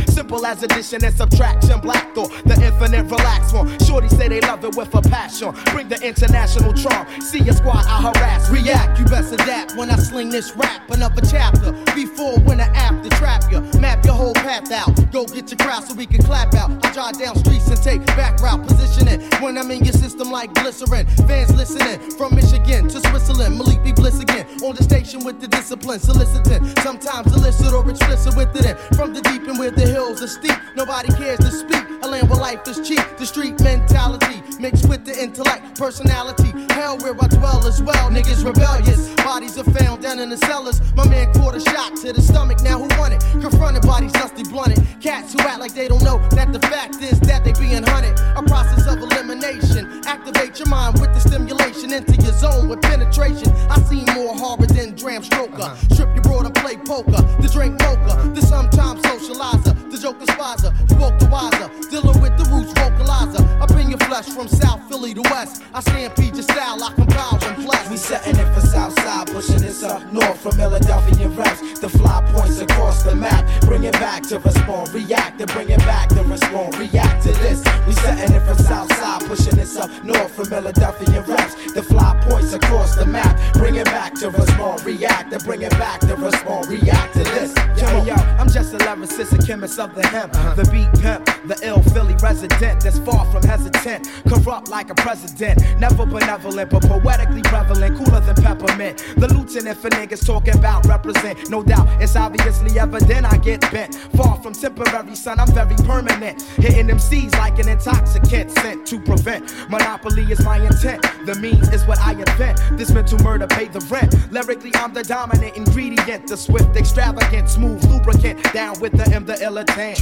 As addition and subtraction. Black thought, the infinite relax one. Shorty say they love it with a passion. Bring the international charm. See your squad, I harass. React, you best adapt when I sling this rap. Another chapter, before, when, or after, trap you. Map your whole path out. Go get your crowd so we can clap out. I drive down streets and take back route positioning. When I'm in your system like glycerin. Fans listening from Michigan to Switzerland. Malik B bliss again. On the station with the discipline, soliciting. Sometimes illicit or explicit with it. in. From the deep and where the hills are Nobody cares to speak. A land where life is cheap. The street mentality mixed with the intellect, personality. Hell where I dwell as well. Niggas rebellious. Bodies are found down in the cellars. My man caught a shot to the stomach. Now who won it? Confronted bodies dusty blunted. Cats who act like they don't know that the fact is that they being hunted. A process of elimination. Activate your mind with the stimulation into your zone with penetration. I see more horror than Bram Stoker. Uh-huh. Strip your broad and play poker. The drink mocha. The sometimes socializer. The joke joker spizer. Spoke the wiser. Dealing with the roots vocalizer. Your flesh from South Philly to West. I stampede your style. I compile and bless. We setting it for Southside, pushing this up north from Philadelphia reps. The fly points across the map. Bring it back to respond, react, and bring it back to respond, react to this. We setting it for Southside, pushing this up north from Philadelphia reps. The fly points across the map. Bring it back to respond, react, and bring it back to respond, react to this. Yo, yo, I'm just a lyricist, a chemist of the hemp. Uh-huh. The beat pimp, the ill Philly resident that's far from hesitant. Corrupt like a president. Never benevolent, but poetically prevalent. Cooler than peppermint. The lieutenant for niggas talking about represent. No doubt, it's obviously evident I get bent. Far from temporary, son, I'm very permanent. Hitting them C's like an intoxicant sent to prevent. Monopoly is my intent. The means is what I invent. This mental murder pay the rent. Lyrically, I'm the dominant ingredient. The swift, extravagant, smooth lubricant. Down with the M, the illitant.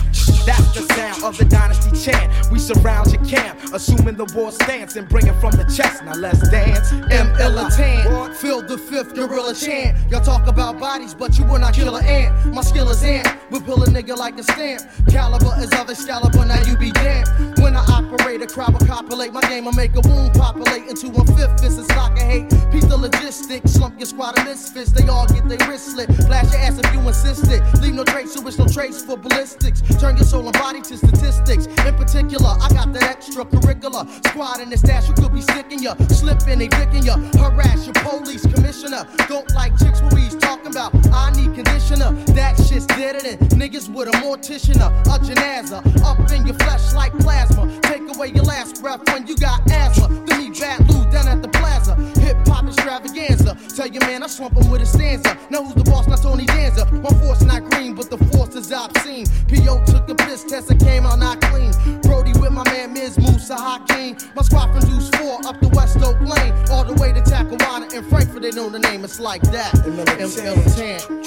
That's the sound of the dynasty chant. We surround your camp, assuming the war stance and bring it from the chest. Now let's dance. M illitant. Feel the fifth gorilla chant. Y'all talk about bodies, but you will not kill an ant. My skill is ant. We pull a nigga like a stamp. Caliber is of Excalibur, now you be damned. When I operate, a crowd will copulate. My game will make a wound populate into a fifth fist and stock of hate. Piece the logistics, slump your squad of misfits. They all get their wrist slit. Flash your ass if you insist it. Leave no trace, so it's no trace for ballistics. Turn your soul and body to statistics. In particular, I got that extracurricular squad in the stash. You could be sticking ya, slipping, they picking ya. Harass your police commissioner. Don't like chicks what we's talking about. I need conditioner. That shit's deader than niggas with a mortician. A janaza up in your flesh like plasma. Take away your last breath when you got asthma. Then me bad Lou down at the plaza. Hip hop extravaganza. Tell your man I swamp him with a stanza. Know who's the boss, not Tony Danza. My force not green, but the force is obscene. P.O. took a piss test and came out not clean. Brody with my man Miz Musa Hakeem. My squad from Deuce 4 up the West Oak Lane. All the way to Tacawana and Frankford, they know the name. It's like that. M. Militant. We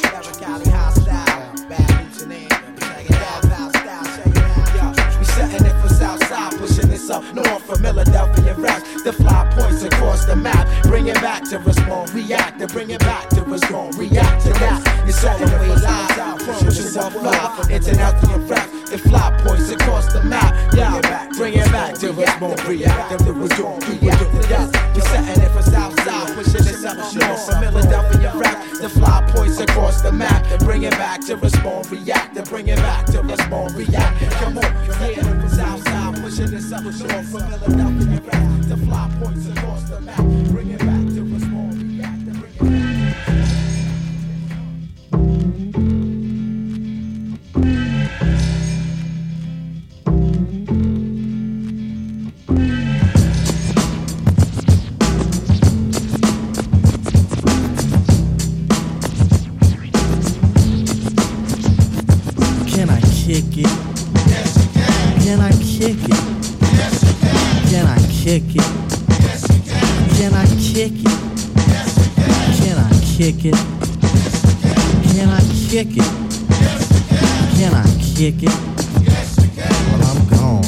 it Southside, pushing this up north from Philadelphia raps. The fly points across the map. Bring it back to respond, react, and bring it back to respond, react to that. You're setting it for Southside, pushing up from international raps. The fly points across the map. Yeah, bring it back to respond, react, and respond, react to that. You're setting it for Southside, pushing this up north from Philadelphia raps. The fly points across the map. To bring it back to respond, react, and bring it back to respond, react. Come on, yeah, pushing this from Philadelphia raps. The fly points across the map. Bring kick it? Can I kick it? Well, I'm gone.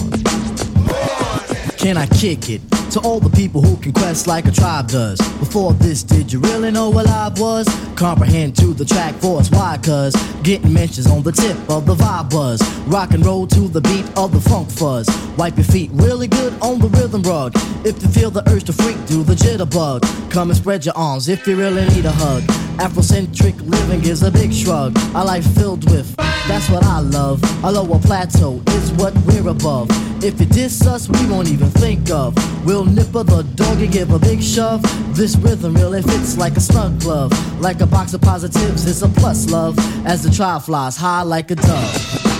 Can I kick it? To all the people who can quest like a tribe does. Before this, did you really know what I was? Comprehend to the track force, why? Cuz getting mentions on the tip of the vibe buzz. Rock and roll to the beat of the funk fuzz. Wipe your feet really good on the rhythm rug. If you feel the urge to freak, do the jitterbug. Come and spread your arms if you really need a hug. Afrocentric living is a big shrug. A life filled with, that's what I love. A lower plateau is what we're above. If you diss us, we won't even think of. We'll nipper the dog and give a big shove. This rhythm really fits like a snug glove. Like a box of positives, it's a plus love. As the trial flies high like a dove.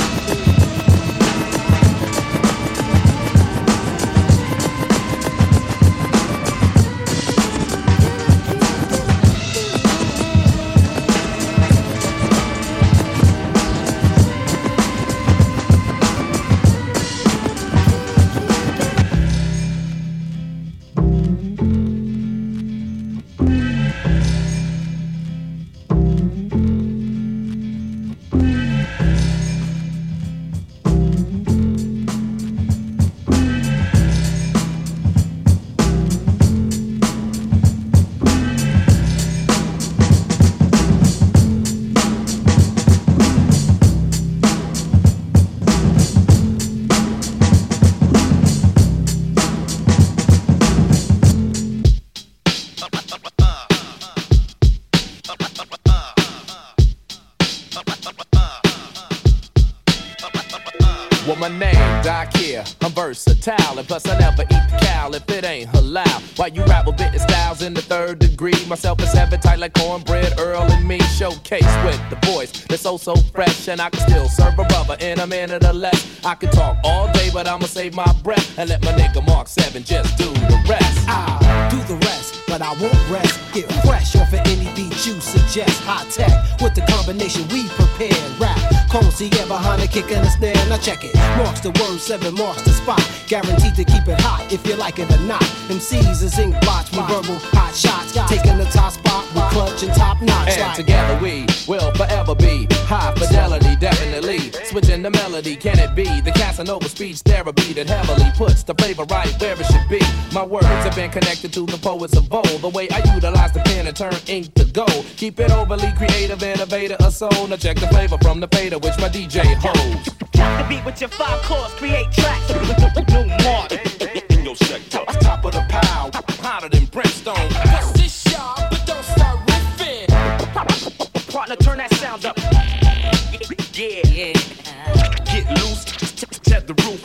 And I can still serve a brother in a minute or less. I can talk all day, but I'ma save my breath and let my nigga Mark Seven just do the rest. I'll do the rest, but I won't rest. Get fresh off of any beat you suggest. High tech with the combination we prepared. Rap, Cozy, yeah, behind the kick and the snare. Now check it. Marks the word, seven marks the spot. Guaranteed to keep it hot if you like it or not. MCs is ink blots with verbal hot shots. Taking the top spot we clutch and top notch. And together we will forever be high fidelity. Switching the melody, can it be the Casanova speech therapy that heavily puts the flavor right where it should be? My words have been connected to the poets of old. The way I utilize the pen and turn ink to gold. Keep it overly creative, innovator, a soul. Now check the flavor from the fader, which my DJ holds. Drop the beat with your five chords, create tracks. New mark in your sector. Top of the pile, hotter than brimstone. shed the roof.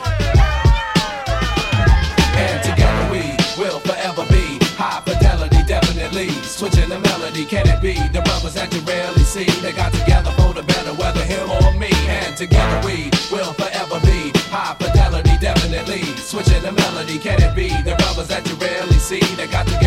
And together we will forever be high fidelity, definitely. Switching the melody, can it be? The brothers that you rarely see, they got together for the better, whether him or me. And together we will forever be high fidelity, definitely. Switching the melody, can it be? The brothers that you rarely see, they got together.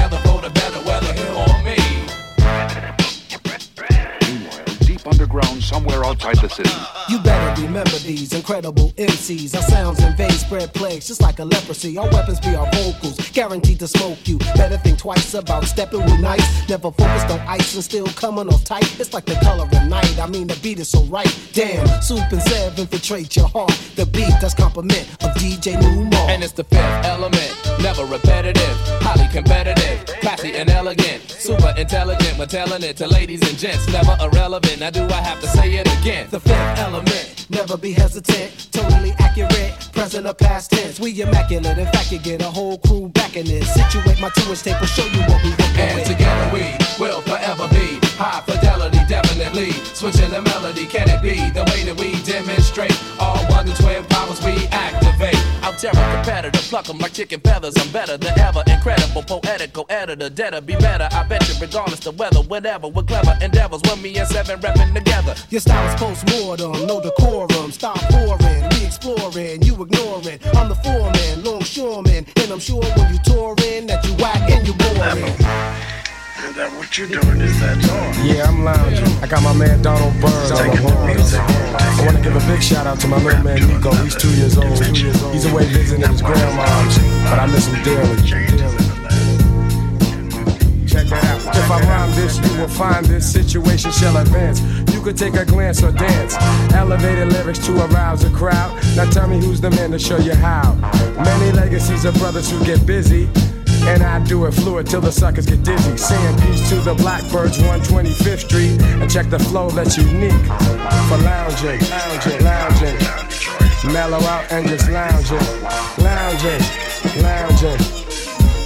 Underground, somewhere outside the city. You better remember these incredible MCs. Our sounds invade, spread plagues just like a leprosy. Our weapons be our vocals, guaranteed to smoke you. Better think twice about stepping with nice. Never focused on ice and still coming off tight. It's like the color of night. I mean, the beat is so right. Damn, Soup and Sev infiltrate your heart. The beat does compliment of DJ Nu-Mark. And it's the fifth element, never repetitive, highly competitive, classy and elegant, super intelligent. We're telling it to ladies and gents, never irrelevant. Now do I have to say it again? The fifth element, never be hesitant, totally accurate, present or past tense. We immaculate, in fact, you get a whole crew back in this. Situate my two-inch tape will show you what we working And with. together we will forever be high fidelity, definitely. Switching the melody, can it be the way that we demonstrate all wonder twin powers we activate? I'll tear a competitor, pluck 'em like chicken feathers. I'm better than ever, incredible, poetical editor, deader be better. I bet you, regardless the weather, whatever, we're clever endeavors, when me and seven repping together. Your style is post-mortem, no decorum. Stop pouring, we exploring, you ignoring. I'm the foreman, longshoreman, and I'm sure when you touring that you whack and you boring. Is that what you're doing? Is that all? Yeah, I'm lounging. I got my man Donald Byrd on the horns. I want to give a big shout out to my little man Nico. He's two years old. He's away visiting his grandma, but I miss him dearly. Check that out. If I rhyme this, you will find this situation shall advance. You could take a glance or dance. Elevated lyrics to arouse a crowd. Now tell me who's the man to show you how. Many legacies of brothers who get busy. And I do it fluid till the suckers get dizzy. Saying peace to the Blackbirds, 125th Street. And check the flow that's unique for lounging, lounging, lounging. Mellow out and just lounging, lounging, lounging.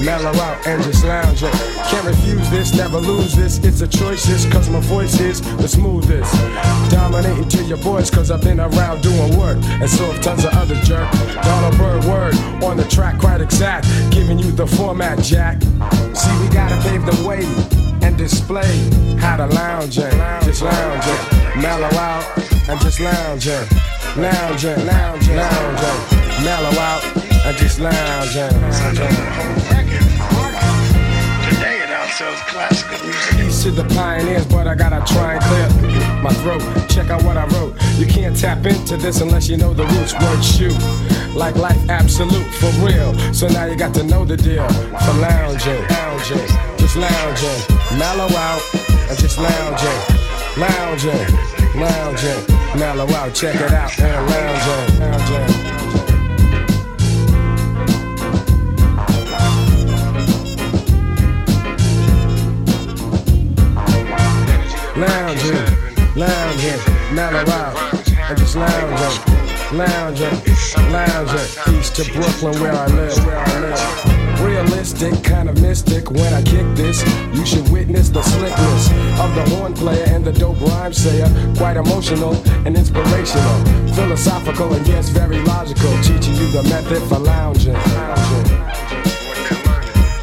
Mellow out and just lounging. Can't refuse this, never lose this. It's a choice, this, cause my voice is the smoothest. Dominating to your boys, cause I've been around doing work. And so have tons of other jerk. Donald Byrd word on the track, quite exact. Giving you the format, Jack. See, we gotta pave the way and display how to lounging. Just lounge lounging. Mellow out and just lounging. Lounging, lounging, lounging. Mellow out and just lounging. Today it outsells classical music. Peace to the pioneers, but I gotta try and clear my throat. Check out what I wrote. You can't tap into this unless you know the roots. Word shoot. Like life absolute for real. So now you got to know the deal. For lounging, lounging, just lounging. Mellow out and just lounging. Lounging, lounging, mellow out. Check it out. And lounging, lounging. lounging, lounging, mellow out, and just lounging, lounging, lounging, east to Brooklyn where I live, where I live. Realistic, kind of mystic. When I kick this, you should witness the slickness of the horn player and the dope rhyme sayer. Quite emotional and inspirational, philosophical and yes, very logical. Teaching you the method for lounging.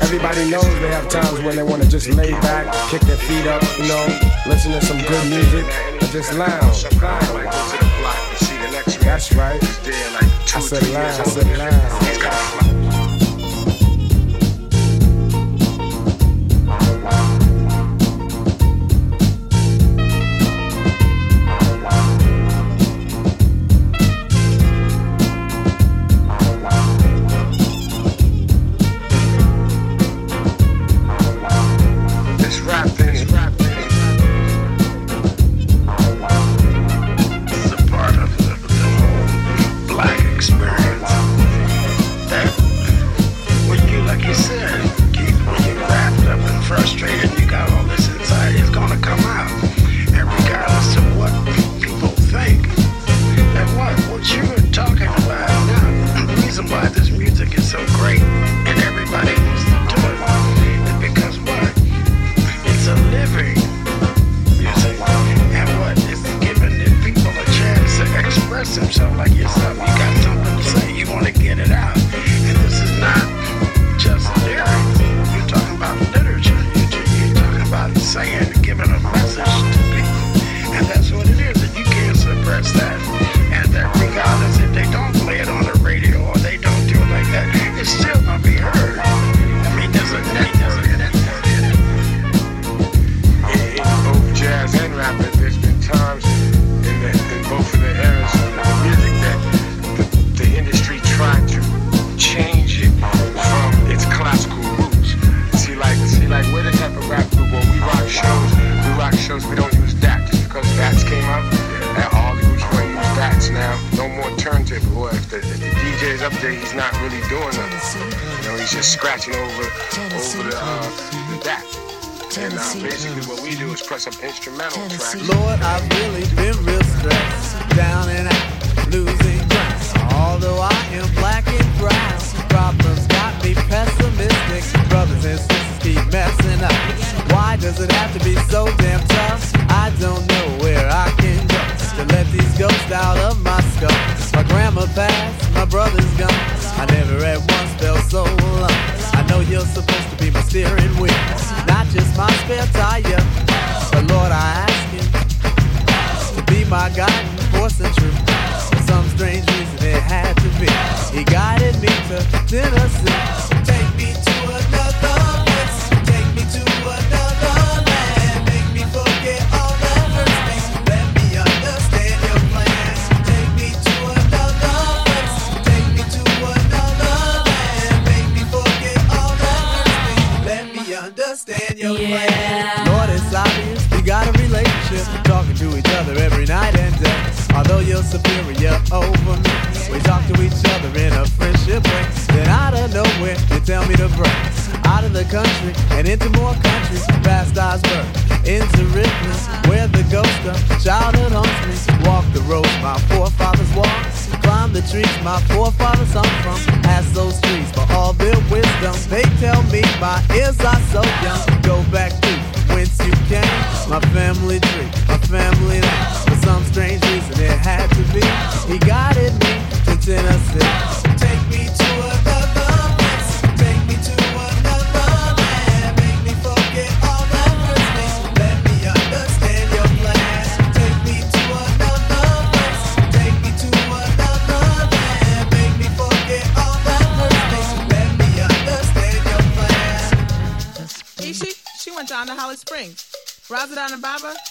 Everybody knows they have times when they want to just lay back, kick their feet up, you know, listen to some good music, and just lounge. That's right. I said lounge. I said lounge.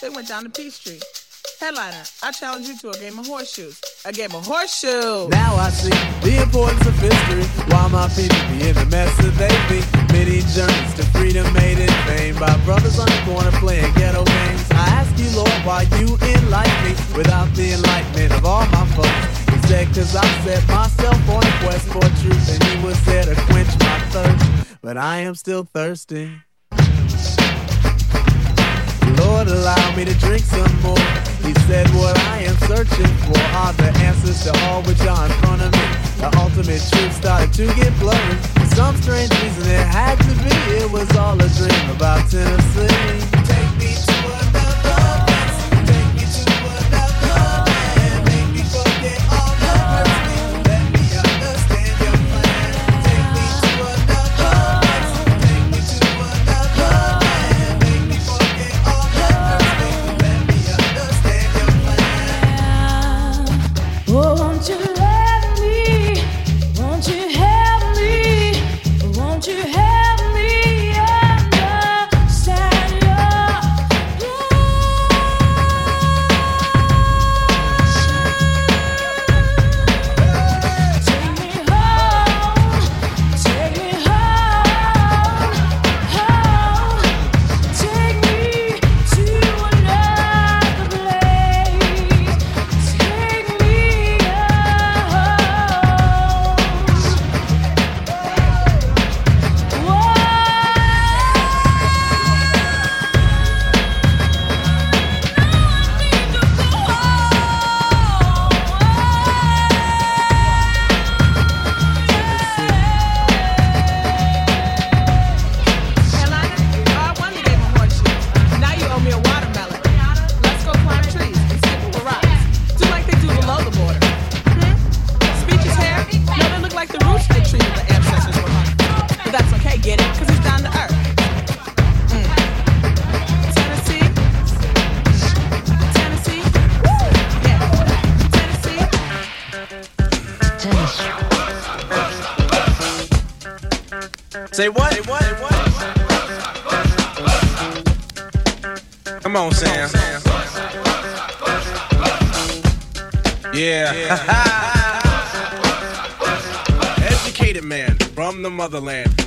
They went down to Peachtree. Headliner, I challenge you to a game of horseshoes. A game of horseshoes. Now I see the importance of history. Why my people be in the mess that they be. Many journeys to freedom made in vain by brothers on the corner playing ghetto games. I ask you, Lord, why you enlighten me without the enlightenment of all my folks. Instead, cause I set myself on a quest for truth and he was there to quench my thirst. But I am still thirsty would allow me to drink some more. He said, What I am searching for are the answers to all which are in front of me. The ultimate truth started to get blurry. For some strange reason, it had to be. It was all a dream about Tennessee. Take me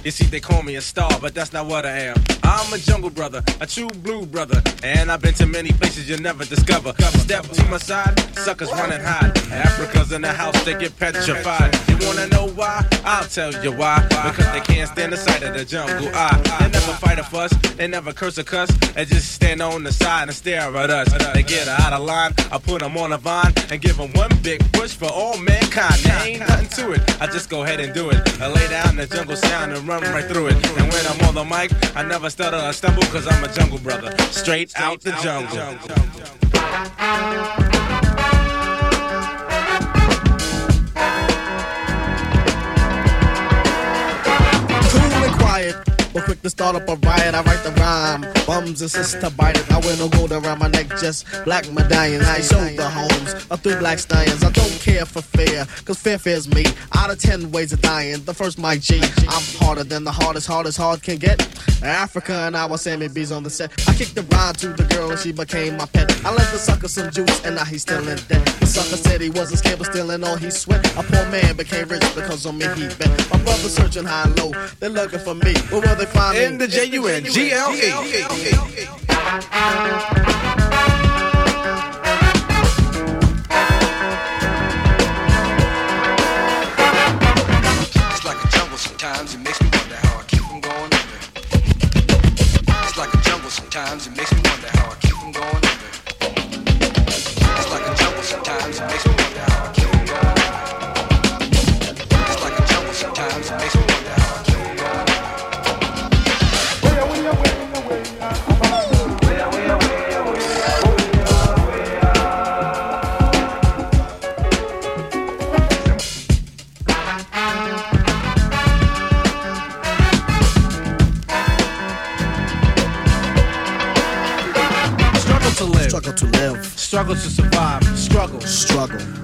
You see, they call me a star, but that's not what I am. I'm a jungle brother, a true blue brother, and I've been to many places you'll never discover step to my side, suckers running hot. Afrika's in the house, they get petrified. You wanna know why? I'll tell you why. Because they can't stand the sight of the jungle. Ah, they never fight a fuss, they never curse a cuss. They just stand on the side and stare at us. They get out of line, I put them on a vine and give them one big push for all mankind. There ain't nothing to it, I just go ahead and do it. I lay down the jungle sound and run right through it. And when I'm on the mic, I never stutter or stumble, cause I'm a jungle brother. Straight out the jungle. Cool and quiet, but quick to start up a riot. I write the rhyme, bums insist to bite it. I wear no gold around my neck, just black medallions. I showed the homes of three black stallions. I don't care for fear, cause fear fears me. Out of ten ways of dying, the first my G. I'm harder than the hardest, hardest hard can get. Afrika and I was Sammy B's on the set. I kicked the ride to the girl and she became my pet. I lent the sucker some juice and now he's still in debt. The sucker said he wasn't scared but still in all he sweat. A poor man became rich because on me he bet. My brother's searching high and low, they're looking for me. Where will they find me? In the J-U-N-G-L-E. It's like a jungle sometimes, it makes me wonder how I keep from going under. It's like a jungle sometimes, it makes me wonder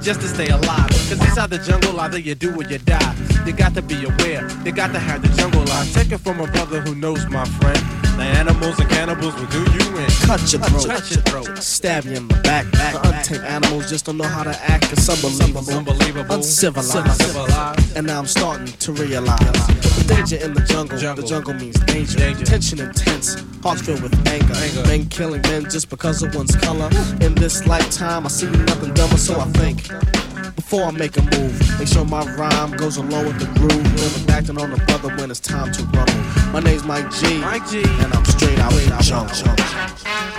Just to stay alive. Cause inside the jungle, either you do or you die. You got to be aware. You got to have the jungle life. Take it from a brother who knows my friend. The animals and cannibals will do you in. Cut your throat. Cut your throat. Stab you in the back. back the untamed animals just don't know how to act. It's unbelievable. Unbelievable. Uncivilized. Uncivilized. And now I'm starting to realize the danger in the jungle. The jungle means danger. Tension intense. Hearts filled with anger. Men killing men just because of one's color. In this lifetime, I see nothing dumber, so I think. Before I make a move, make sure my rhyme goes along with the groove. Never acting on the brother when it's time to rumble. My name's Mike G, Mike G. and I'm straight out the jungle.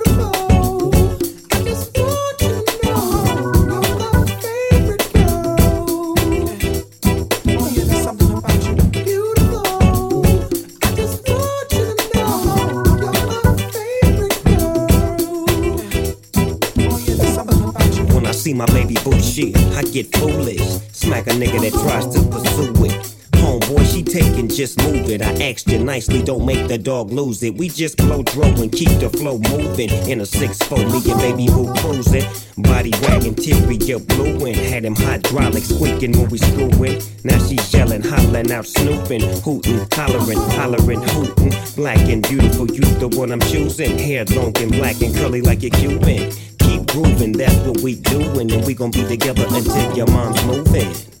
Nicely, don't make the dog lose it. We just blow dro and keep the flow moving. In a 6-4, me and baby boo cruising. Body wagging, Tyria blueing. Had him hydraulic squeaking when we screwing. Now she yelling, hollering out, snooping, hooting, hollering, hollering, hooting. Black and beautiful, you the one I'm choosing. Hair long and black and curly like a Cuban. Keep grooving, that's what we doing. And we gon' be together until your mom's moving.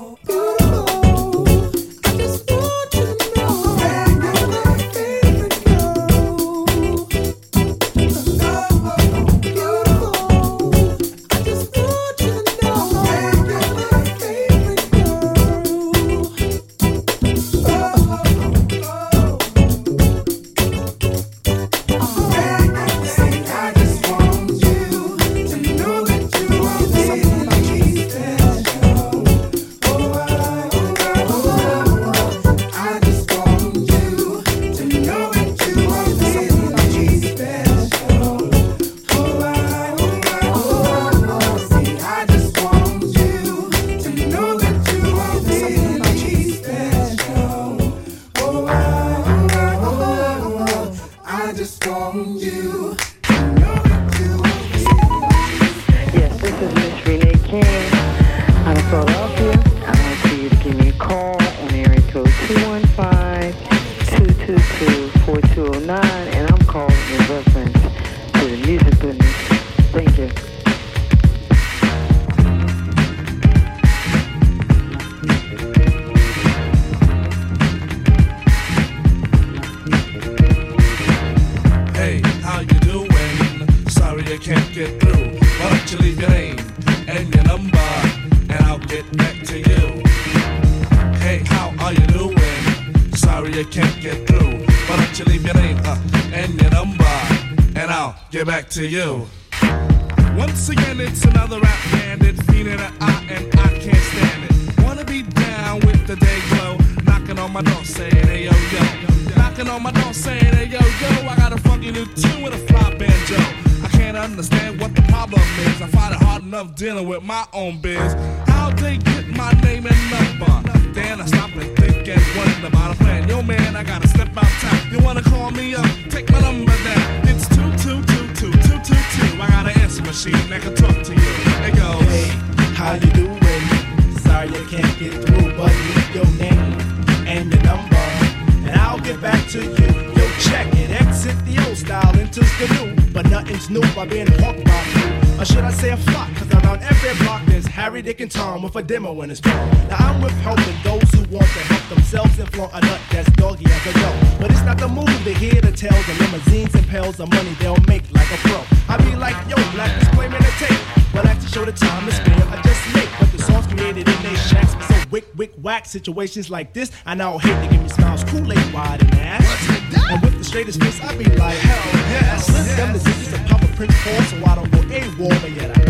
With a demo in his phone. Now I'm with helping those who want to help themselves and flaunt a nut that's doggy as a go. But it's not the move to hear the tales of limousines and pails of money they'll make like a pro. I be like, yo, black is claiming the tape. But I to show the time is spare. I just make, but the songs created in they shacks. So wick, wick, whack situations like this. I now hate to give me smiles, Kool-Aid wide and ass. And with the straightest face, I be like, hell yes. Them the pop a Prince Paul so I don't go AWOL. But yet I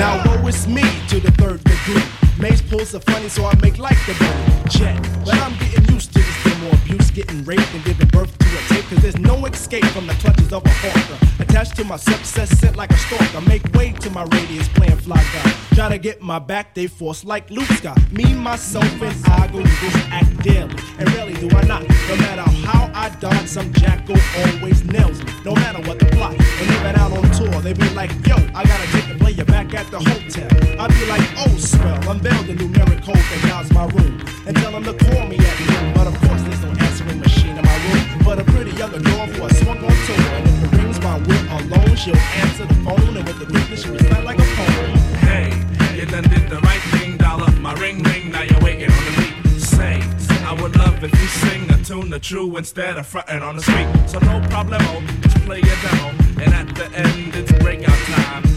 Now woe is me to the third degree. Maze pulls are funny, so I make like the bunny. Jet. But I'm getting used to this more abuse, getting raped and giving birth to a tape. Cause there's no escape from the clutches of a hawker. Attached to my success, sent like a stalker. Make way to my radius, playing fly guy. Try to get my back, they force like Luke Scott. Me, myself, and I go to this act daily. And really do I not. No matter how I dodge, some jackal always nails me. No matter what the plot. And even out on tour, they be like, yo, I gotta take the player back at the hotel. I be like, oh, swell, unveil the numeric code that guards my room. And tell them to call me at noon. But of course, there's no answering machine in my room. But a pretty young adore who I swung on tour. And if it rings my will alone, she'll answer the phone. And with the quickness, she'll recite like a poem. Hey, you done did the right thing, dollar. My ring ring, now you're waiting on the beat. Say, I would love if you sing a tune the true instead of fronting on the street. So no problemo, just play your demo. And at the end, it's breakout time.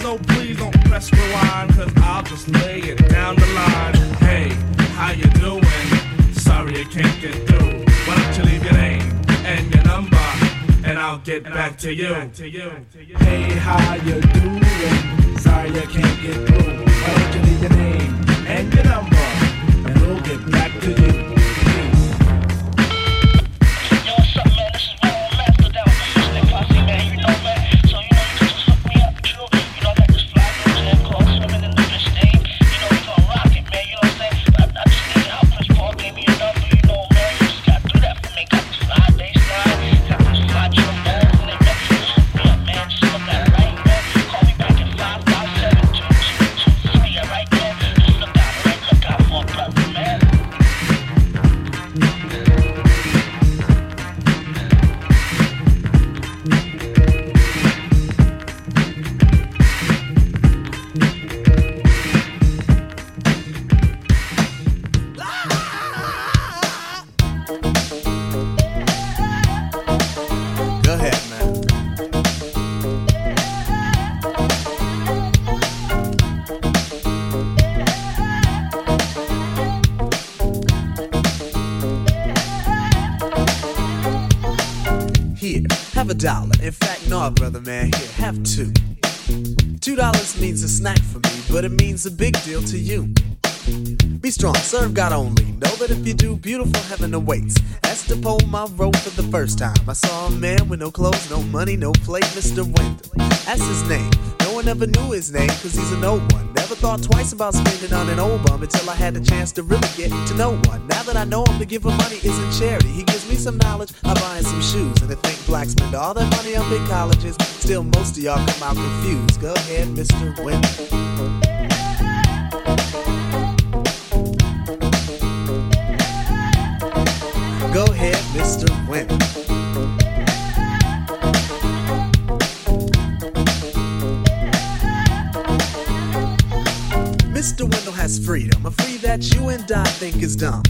Please, oh please don't press rewind, cause I'll just lay it down the line. Hey, how you doing? Sorry I can't get through. Why don't you leave your name and your number? And I'll get back to you. Hey, how you doing? Sorry I can't get through. Why don't you leave your name and your number? And we'll get back to you. But it means a big deal to you. Be strong, serve God only. Know that if you do, beautiful heaven awaits. As to pull my rope for the first time, I saw a man with no clothes, no money, no plate, Mr. Wendell. That's his name. No one ever knew his name, cause he's an old one. Never thought twice about spending on an old bum until I had the chance to really get to know one. Now that I know him, to give money isn't charity. He gives me some knowledge, I buy him some shoes. And I think blacks spend all their money on big colleges. Still, most of y'all come out confused. Go ahead, Mr. Wendell. Is dumb.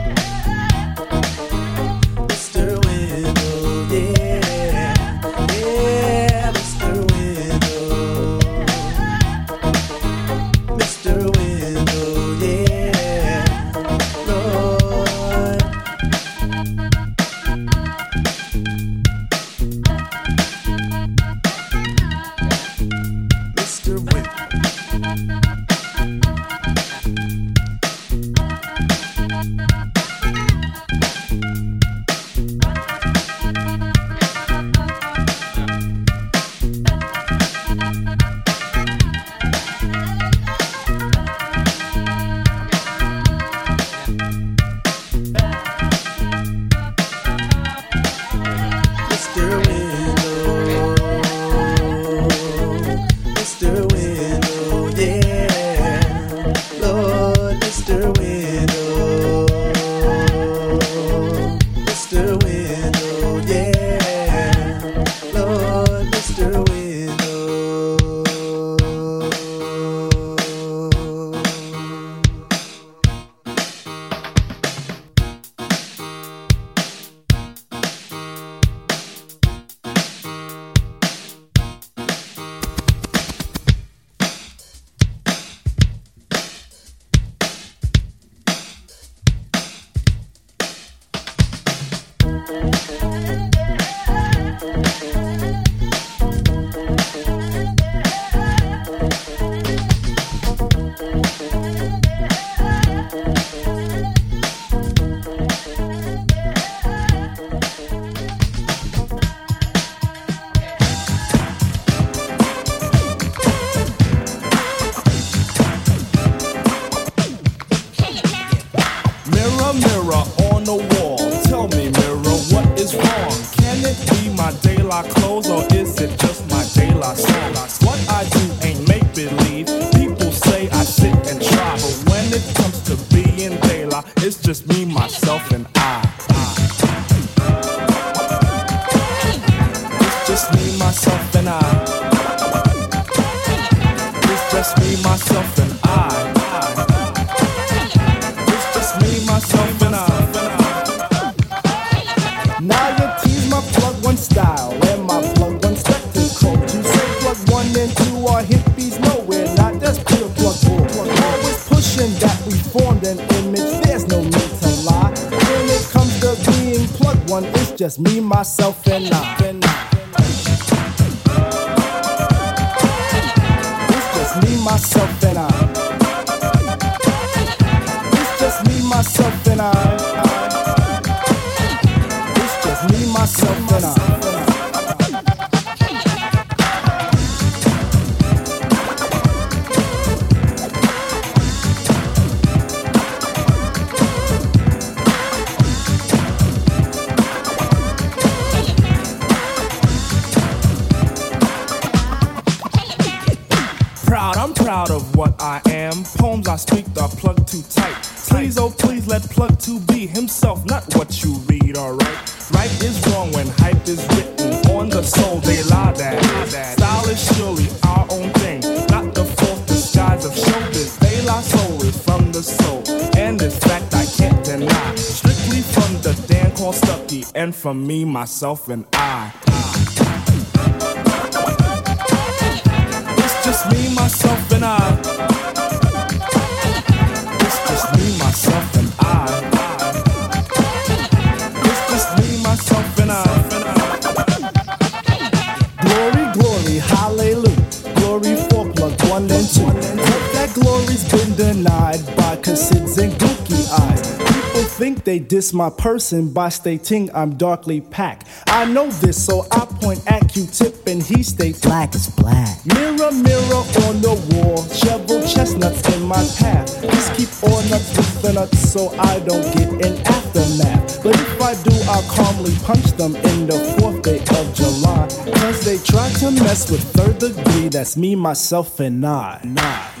Just me, myself, and I. me, myself, and I. diss my person by stating I'm darkly packed. I know this, so I point at Q-tip and he states black is black. Mirror, mirror on the wall, shovel chestnuts in my path. Just keep all nuts with the nuts so I don't get an aftermath. But if I do, I'll calmly punch them in the fourth day of July. Cause they try to mess with third degree, that's me, myself, and I. Nah.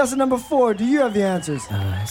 Contestant number four, do you have the answers? Uh,